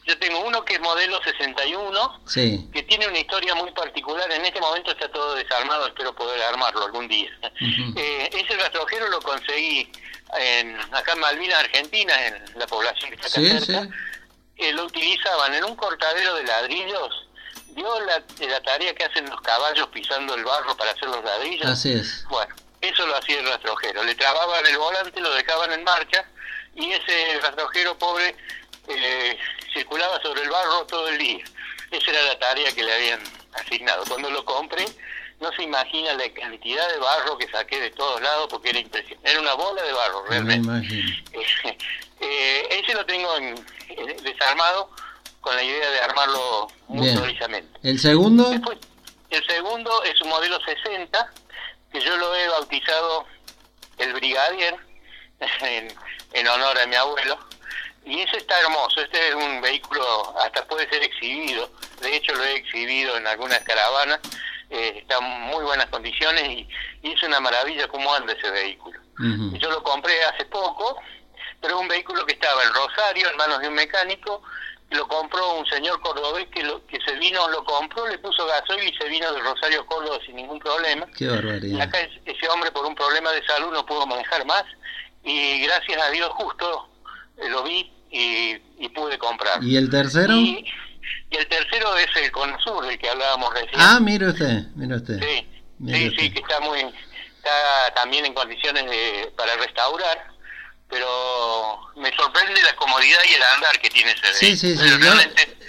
Yo tengo uno que es modelo 61, Sí. que tiene una historia muy particular. En este momento está todo desarmado, espero poder armarlo algún día. Eh, ese rastrojero lo conseguí en, acá en Malvinas, Argentina, en la población que está acá Sí, cerca. sí. Eh, lo utilizaban en un cortadero de ladrillos. ¿Vio la, la tarea que hacen los caballos pisando el barro para hacer los ladrillos? Así es. Bueno, eso lo hacía el rastrojero. Le trababan el volante, lo dejaban en marcha y ese rastrojero pobre eh, circulaba sobre el barro todo el día. Esa era la tarea que le habían asignado. Cuando lo compré, se imagina la cantidad de barro que saqué de todos lados porque era impresionante. Era una bola de barro, Me realmente. Eh, ese lo tengo en- en- desarmado con la idea de armarlo muy Bien. prolijamente. ¿El segundo? Después, el segundo es un modelo 60, que yo lo he bautizado el Brigadier, en, en honor a mi abuelo. Y ese está hermoso, este es un vehículo, hasta puede ser exhibido, de hecho lo he exhibido en algunas caravanas, eh, está en muy buenas condiciones y, y es una maravilla cómo anda ese vehículo. Yo lo compré hace poco, pero es un vehículo que estaba en Rosario, en manos de un mecánico, lo compró un señor cordobés que, lo, que se vino, lo compró, le puso gasoil y se vino de Rosario Córdoba sin ningún problema. Qué Y barbaridad. acá es- ese hombre por un problema de salud no pudo manejar más y gracias a Dios justo eh, lo vi y, y pude comprar. ¿Y el tercero? Y, y el tercero es el Consur, del que hablábamos recién. Ah, mire usted, mire usted. Sí, Mire sí, usted. sí, que está muy, está también en condiciones de, para restaurar, pero me sorprende la comodidad y el andar que tiene ese Sí, sí, sí. Yo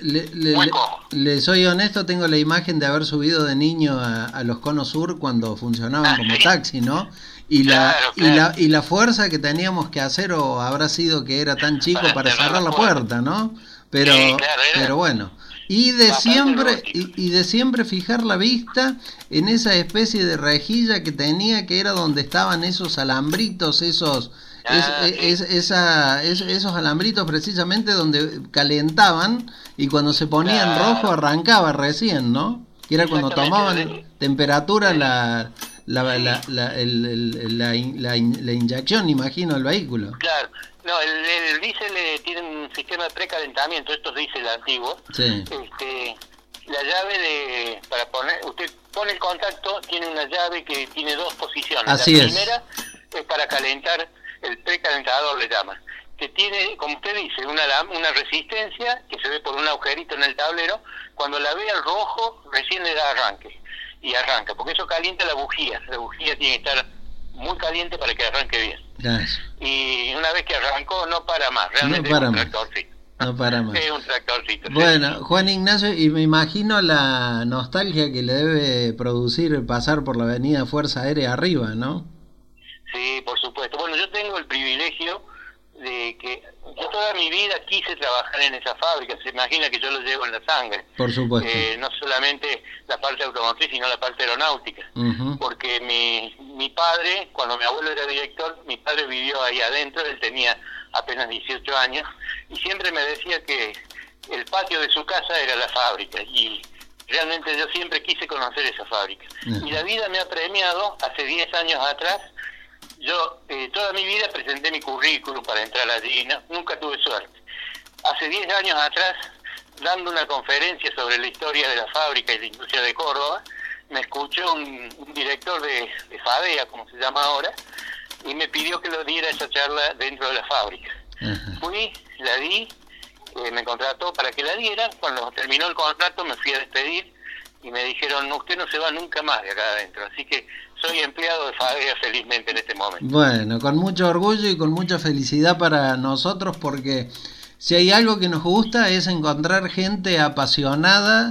le, le- muy le- cómodo. le soy honesto, tengo la imagen de haber subido de niño a, a los conos sur cuando funcionaban Ah, como sí. taxi, ¿no? Y la, Claro, y la y la fuerza que teníamos que hacer o habrá sido que era tan chico Para para cerrar la la puerta. puerta, ¿no? Pero Sí, claro, era pero bueno. Y de siempre y, y de siempre fijar la vista en esa especie de rejilla que tenía que era donde estaban esos alambritos, esos es- Ah, sí. es- esa, es- esos alambritos precisamente donde calentaban y cuando se ponía en Claro. rojo arrancaba recién, ¿no? Que era cuando tomaban temperatura la, la, la, la, la in- la in- la inyección, imagino, el vehículo. Claro, no, el, el diésel eh, tiene un sistema de precalentamiento, estos diésel antiguos. Sí. Este, la llave de para poner, usted pone el contacto, tiene una llave que tiene dos posiciones. Así la primera es para calentar, el precalentador le llaman, que tiene, como usted dice, una, una resistencia que se ve por un agujerito en el tablero. Cuando la ve al rojo, recién le da arranque y arranca, porque eso calienta la bujía. La bujía tiene que estar muy caliente para que arranque bien. Gracias. Y una vez que arrancó, no para más. Realmente No para es un más. tractorcito. No para más. Es un tractorcito. sí. Bueno, Juan Ignacio, y me imagino la nostalgia que le debe producir pasar por la avenida Fuerza Aérea arriba, ¿no? Sí, por supuesto. Bueno, yo tengo el privilegio de que yo toda mi vida quise trabajar en esa fábrica. Se imagina que yo lo llevo en la sangre. Por supuesto. Eh, no solamente la parte automotriz, sino la parte aeronáutica. Porque mi, mi padre, cuando mi abuelo era director, mi padre vivió ahí adentro, él tenía apenas 18 años, y siempre me decía que el patio de su casa era la fábrica. Y realmente yo siempre quise conocer esa fábrica. Y la vida me ha premiado, hace 10 años atrás, yo eh, toda mi vida presenté mi currículum para entrar allí, no- nunca tuve suerte. Hace 10 años atrás, dando una conferencia sobre la historia de la fábrica y la industria de Córdoba, me escuchó un, un director de, de FADEA, como se llama ahora, y me pidió que lo diera esa charla dentro de la fábrica. Fui, la di, eh, me contrató para que la diera. Cuando terminó el contrato me fui a despedir y me dijeron, usted no se va nunca más de acá adentro. Así que soy empleado de FADEA felizmente en este momento. Bueno, con mucho orgullo y con mucha felicidad para nosotros porque si hay algo que nos gusta es encontrar gente apasionada,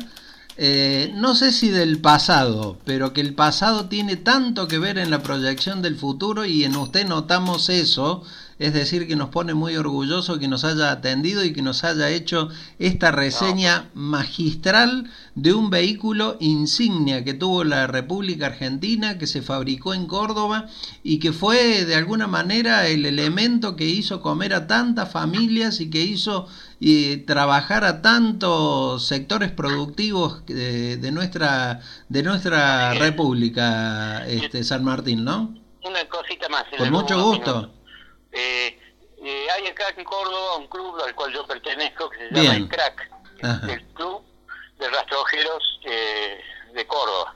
eh, no sé si del pasado, pero que el pasado tiene tanto que ver en la proyección del futuro y en usted notamos eso, es decir, que nos pone muy orgulloso que nos haya atendido y que nos haya hecho esta reseña magistral de un vehículo insignia que tuvo la República Argentina, que se fabricó en Córdoba y que fue de alguna manera el elemento que hizo comer a tantas familias y que hizo y trabajar a tantos sectores productivos de, de nuestra de nuestra. República este San Martín, ¿no? Una cosita más. Con mucho gusto. Eh, eh, hay acá en Córdoba un club al cual yo pertenezco que se llama Bien. el CRAC, Ajá. el Club de Rastrojeros eh, de Córdoba.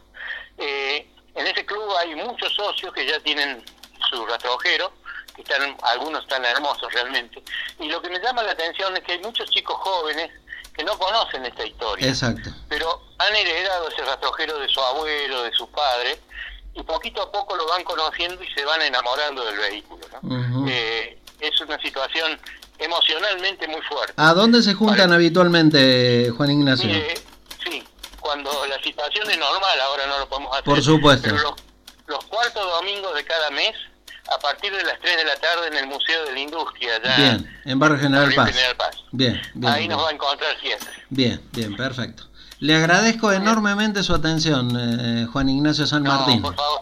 Eh, en ese club hay muchos socios que ya tienen su rastrojero, que están, algunos están hermosos realmente. Y lo que me llama la atención es que hay muchos chicos jóvenes que no conocen esta historia Exacto. pero han heredado ese rastrojero de su abuelo, de su padre, y poquito a poco lo van conociendo y se van enamorando del vehículo. Eh, es una situación emocionalmente muy fuerte. ¿A dónde se juntan Vale. habitualmente, Juan Ignacio? Mire, sí, cuando la situación es normal, ahora no lo podemos hacer. Por supuesto. Pero los, los cuartos domingos de cada mes, a partir de las 3 de la tarde en el Museo de la Industria, allá Bien, en Barrio General en Paz. General Paz. Bien, bien. Ahí bien. nos va a encontrar siempre. Bien, bien, perfecto. Le agradezco enormemente su atención, eh, Juan Ignacio San No, Martín. por favor.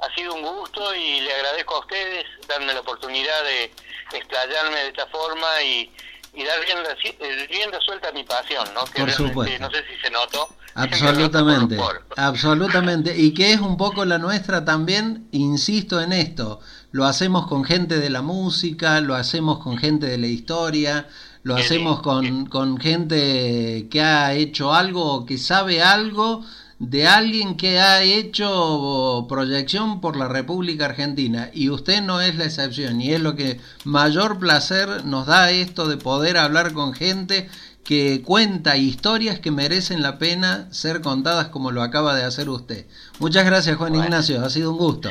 Ha sido un gusto y le agradezco a ustedes darme la oportunidad de explayarme de esta forma y, y dar rienda, eh, rienda suelta a mi pasión, ¿no? Que Por supuesto. no sé si se notó. Absolutamente, por- por- absolutamente. Y que es un poco la nuestra también, insisto en esto, lo hacemos con gente de la música, lo hacemos con gente de la historia, lo hacemos con, con gente que ha hecho algo o que sabe algo de alguien que ha hecho proyección por la República Argentina y usted no es la excepción y es lo que mayor placer nos da esto de poder hablar con gente que cuenta historias que merecen la pena ser contadas como lo acaba de hacer usted. Muchas gracias Juan Bueno. Ignacio, ha sido un gusto.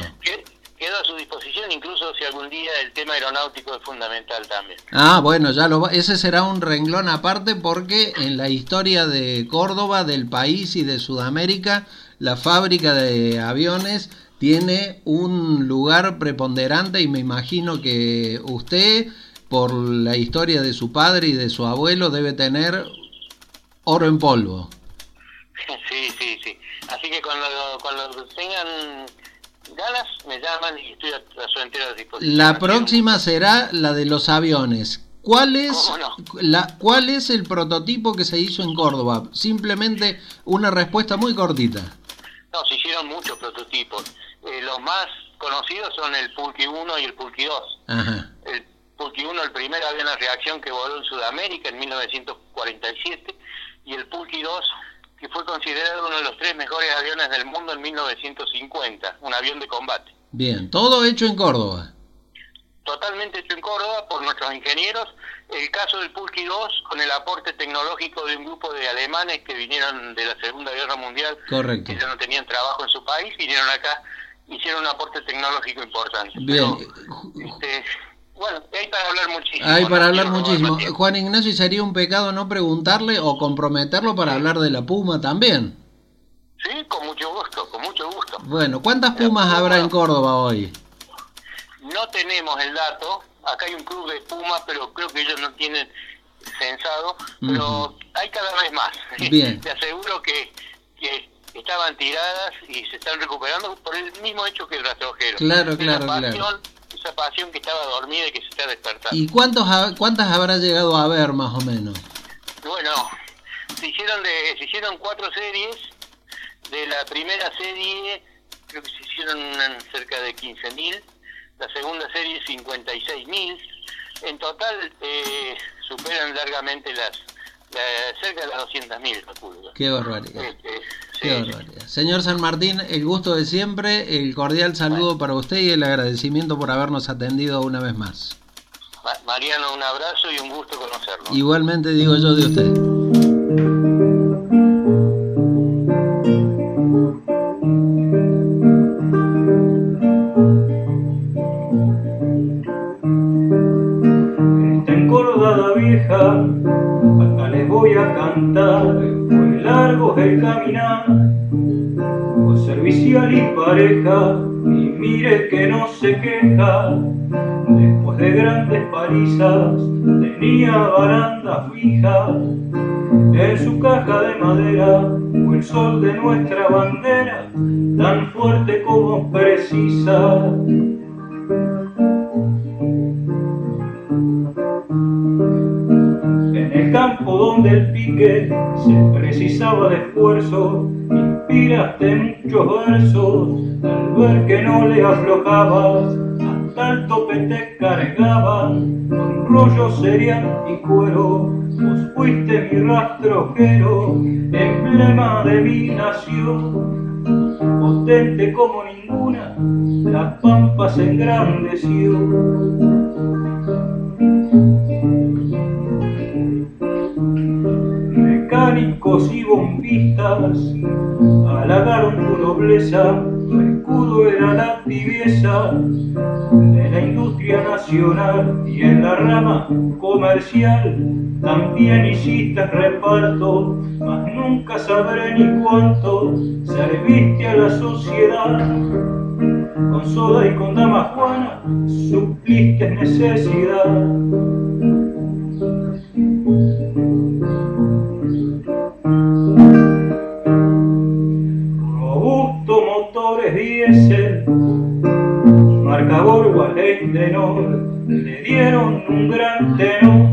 Quedo a su disposición, incluso si algún día el tema aeronáutico es fundamental también. Ah, bueno, ya lo va- ese será un renglón aparte porque en la historia de Córdoba, del país y de Sudamérica, la fábrica de aviones tiene un lugar preponderante y me imagino que usted, por la historia de su padre y de su abuelo, debe tener oro en polvo. Sí, sí, sí. Así que cuando, cuando tengan ganas, me llaman y estoy a, a su entera disposición. La próxima será la de los aviones. ¿Cuál es, ¿Cómo no? la, ¿Cuál es el prototipo que se hizo en Córdoba? Simplemente una respuesta muy cortita. No, se hicieron muchos prototipos. Eh, los más conocidos son el Pulqui 1 y el Pulqui 2. Ajá. El Pulqui 1, el primero avión a reacción que voló en Sudamérica en 1947, y el Pulqui 2, que fue considerado uno de los tres mejores aviones del mundo en 1950, un avión de combate. Bien, todo hecho en Córdoba. Totalmente hecho en Córdoba por nuestros ingenieros. El caso del Pulqui 2, con el aporte tecnológico de un grupo de alemanes que vinieron de la Segunda Guerra Mundial Correcto. que ya no tenían trabajo en su país, vinieron acá, hicieron un aporte tecnológico importante. Bien. Pero, este, bueno, hay para hablar muchísimo. Hay no para hablar muchísimo. Juan Ignacio, ¿y sería un pecado no preguntarle o comprometerlo para hablar de la Puma también? Sí, con mucho gusto, con mucho gusto. Bueno, ¿cuántas Pumas habrá en Córdoba hoy? No tenemos el dato, acá hay un club de Pumas, pero creo que ellos no tienen censado, pero hay cada vez más. Bien. Te aseguro que, que estaban tiradas y se están recuperando por el mismo hecho que el rastrojero. Claro, claro, pasión, claro. Esa pasión que estaba dormida y que se está despertando. ¿Y cuántos, ha- cuántas habrá llegado a ver más o menos? Bueno, se hicieron, de, se hicieron cuatro series. De la primera serie, creo que se hicieron cerca de 15.000. La segunda serie, 56.000. En total, eh, superan largamente las, la- cerca de las 200.000, calculo. Qué barbaridad. Este, Qué sí, barbaridad. Señor San Martín, el gusto de siempre, el cordial saludo para usted y el agradecimiento por habernos atendido una vez más. Ma- Mariano, un abrazo y un gusto conocerlo. Igualmente digo yo de usted. Voy a cantar, muy largo el caminar, con servicial y pareja, y mire que no se queja, después de grandes palizas, tenía baranda fija, en su caja de madera, fue el sol de nuestra bandera, tan fuerte como precisa. Campo donde el pique se precisaba de esfuerzo, inspiraste muchos versos al ver que no le aflojabas, hasta el tope te cargaban con rollo serial y cuero. Vos fuiste mi rastrojero, emblema de mi nación, potente como ninguna, la pampa se engrandeció. Mecánicos y bombistas halagaron tu nobleza Tu escudo era la tibieza de la industria nacional y en la rama comercial también hiciste reparto, mas nunca sabré ni cuánto serviste a la sociedad. Con soda y con dama Juana supliste necesidad. Robusto motores diésel, marca Borgo tenor, le dieron un gran tenor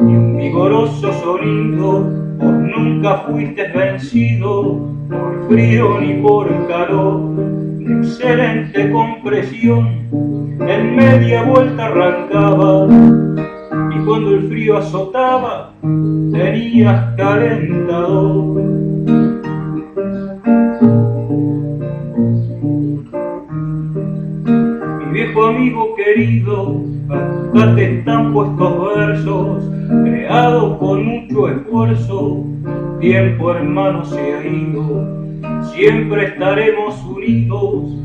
y un vigoroso sonido, vos nunca fuiste vencido por frío ni por calor, excelente compresión, en media vuelta arrancaba y cuando el frío azotaba tenías calentador. Mi viejo amigo querido, acá están puestos versos, creados con mucho esfuerzo, tiempo hermano se ha ido, siempre estaremos unidos,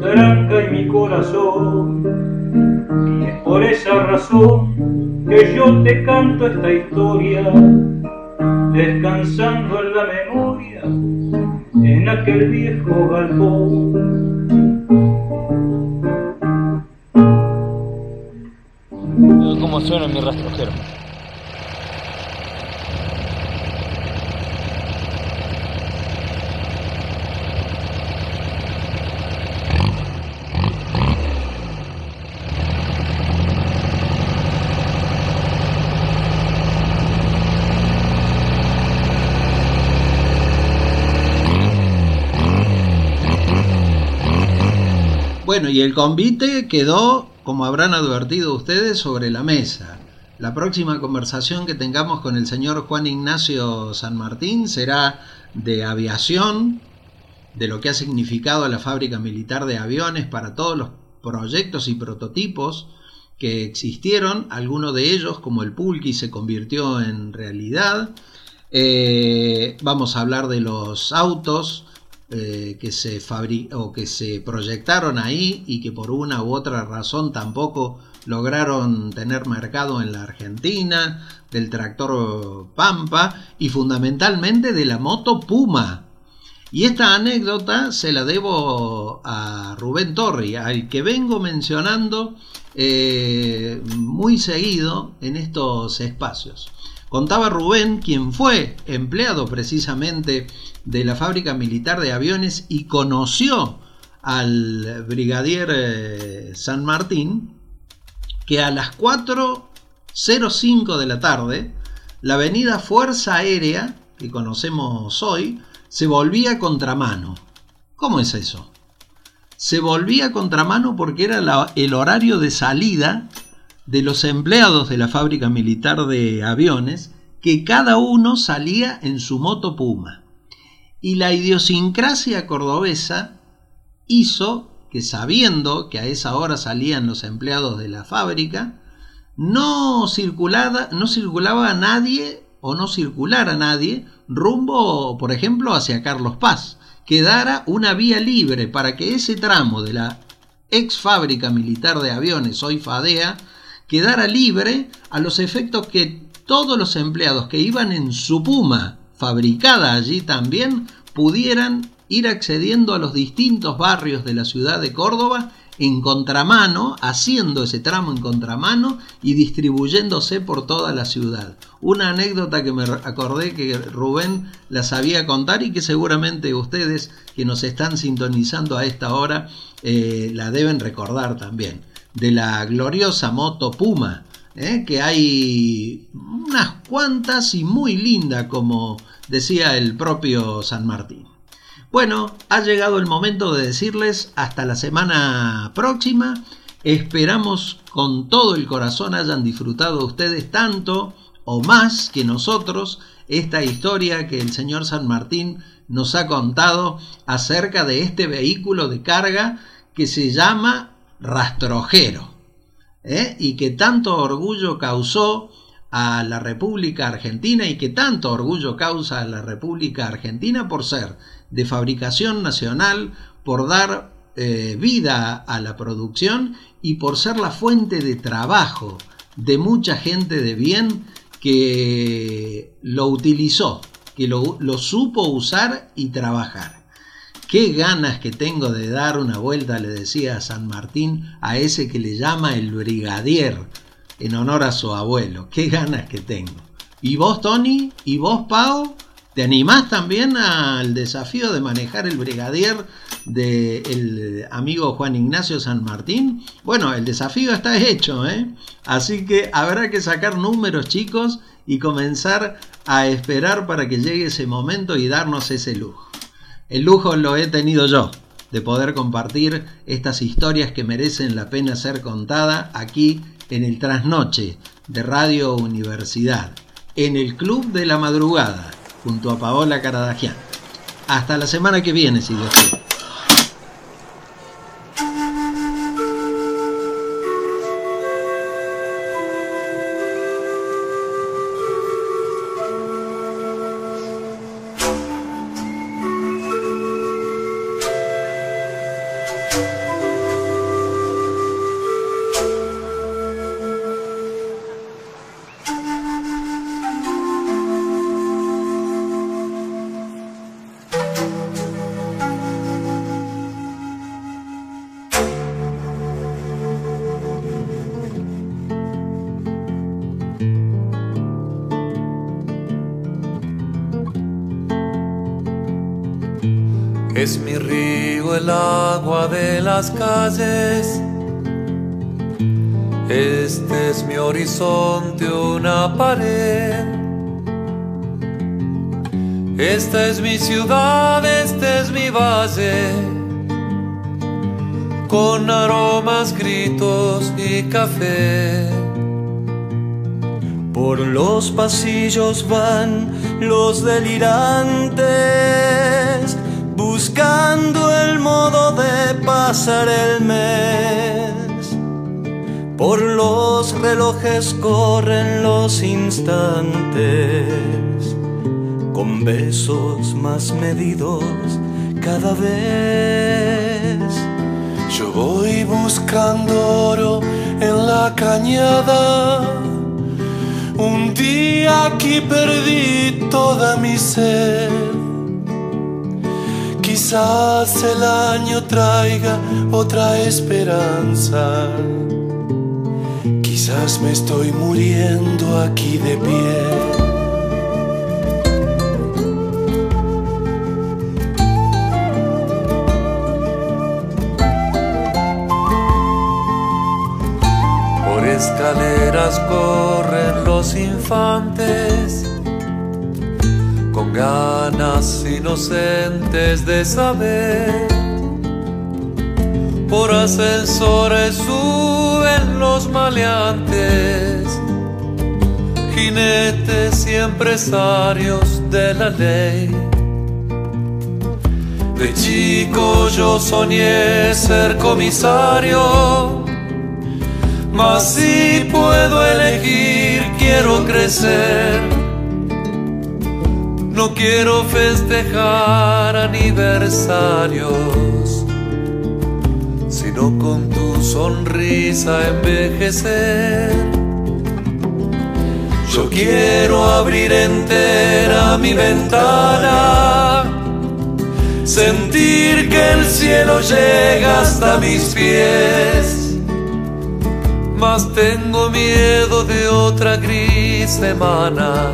tranca y mi corazón. Y es por esa razón que yo te canto esta historia, descansando en la memoria, en aquel viejo galpón. ¿Cómo suena mi rastrojero? Bueno, y el convite quedó, como habrán advertido ustedes, sobre la mesa. La próxima conversación que tengamos con el señor Juan Ignacio San Martín será de aviación, de lo que ha significado la fábrica militar de aviones para todos los proyectos y prototipos que existieron, algunos de ellos, como el Pulqui, se convirtió en realidad. Eh, vamos a hablar de los autos eh, que, se o que se proyectaron ahí y que por una u otra razón tampoco lograron tener mercado en la Argentina, del tractor Pampa y fundamentalmente de la moto Puma. Y esta anécdota se la debo a Rubén Torri, al que vengo mencionando eh, muy seguido en estos espacios. Contaba Rubén, quien fue empleado precisamente de la fábrica militar de aviones y conoció al brigadier eh, San Martín, que a las 4.05 de la tarde, la avenida Fuerza Aérea, que conocemos hoy, se volvía contramano. ¿Cómo es eso? Se volvía contramano porque era el horario de salida de los empleados de la fábrica militar de aviones, que cada uno salía en su moto Puma. Y la idiosincrasia cordobesa hizo que sabiendo que a esa hora salían los empleados de la fábrica, no, circulaba, no circulaba nadie o no circulara nadie rumbo, por ejemplo, hacia Carlos Paz. Quedara una vía libre para que ese tramo de la ex fábrica militar de aviones, hoy FADEA, quedara libre a los efectos que todos los empleados que iban en su Puma, fabricada allí también, pudieran ir accediendo a los distintos barrios de la ciudad de Córdoba en contramano, haciendo ese tramo en contramano y distribuyéndose por toda la ciudad. Una anécdota que me acordé que Rubén la sabía contar y que seguramente ustedes que nos están sintonizando a esta hora eh, la deben recordar también de la gloriosa moto Puma, ¿eh? que hay unas cuantas y muy linda, como decía el propio San Martín. Bueno, ha llegado el momento de decirles hasta la semana próxima. Esperamos con todo el corazón hayan disfrutado ustedes tanto o más que nosotros esta historia que el señor San Martín nos ha contado acerca de este vehículo de carga que se llama rastrojero, ¿eh? y que tanto orgullo causó a la República Argentina y que tanto orgullo causa a la República Argentina por ser de fabricación nacional, por dar eh, vida a la producción y por ser la fuente de trabajo de mucha gente de bien que lo utilizó, que lo, lo supo usar y trabajar. Qué ganas que tengo de dar una vuelta, le decía San Martín, a ese que le llama el brigadier, en honor a su abuelo. Qué ganas que tengo. ¿Y vos, Tony? ¿Y vos, Pau? ¿Te animás también al desafío de manejar el brigadier del amigo Juan Ignacio San Martín? Bueno, el desafío está hecho, ¿eh? Así que habrá que sacar números, chicos, y comenzar a esperar para que llegue ese momento y darnos ese lujo. El lujo lo he tenido yo, de poder compartir estas historias que merecen la pena ser contada aquí en el trasnoche de Radio Universidad, en el Club de la Madrugada, junto a Paola Caradagian. Hasta la semana que viene, si Dios quiere. Este es mi horizonte, una pared. Esta es mi ciudad, este es mi valle. Con aromas, gritos y café. Por los pasillos van los delirantes, buscando el modo de pasar el mes. Por los relojes corren los instantes, con besos más medidos cada vez. Yo voy buscando oro en la cañada. Un día aquí perdí toda mi sed. Quizás el año traiga otra esperanza. Quizás me estoy muriendo aquí de pie. Por escaleras corren los infantes con ganas inocentes de saber. Por ascensores suben los maleantes, jinetes y empresarios de la ley. De chico yo soñé ser comisario, mas si puedo elegir quiero crecer. No quiero festejar aniversarios, con tu sonrisa envejecer. Yo quiero abrir entera mi ventana, sentir que el cielo llega hasta mis pies. Mas tengo miedo de otra gris semana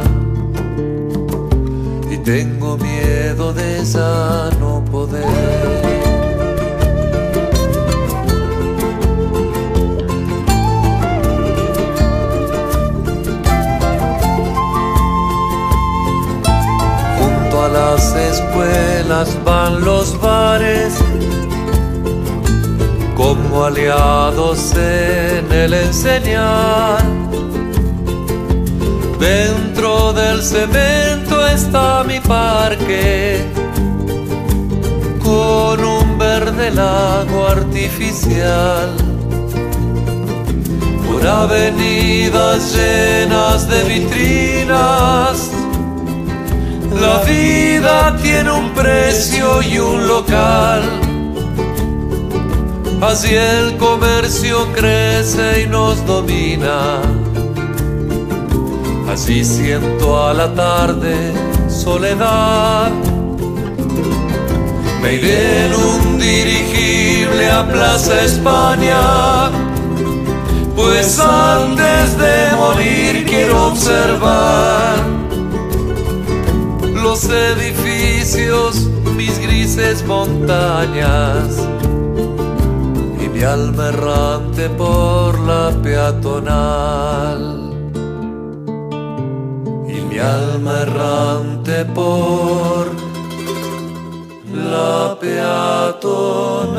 y tengo miedo de ya no poder. Escuelas van los bares como aliados en el enseñar. Dentro del cemento está mi parque con un verde lago artificial. Por avenidas llenas de vitrinas, la vida tiene un precio y un local. Así el comercio crece y nos domina. Así siento a la tarde soledad. Me iré en un dirigible a Plaza España, pues antes de morir quiero observar los edificios, mis grises montañas y mi alma errante por la peatonal. Y mi alma errante por la peatonal.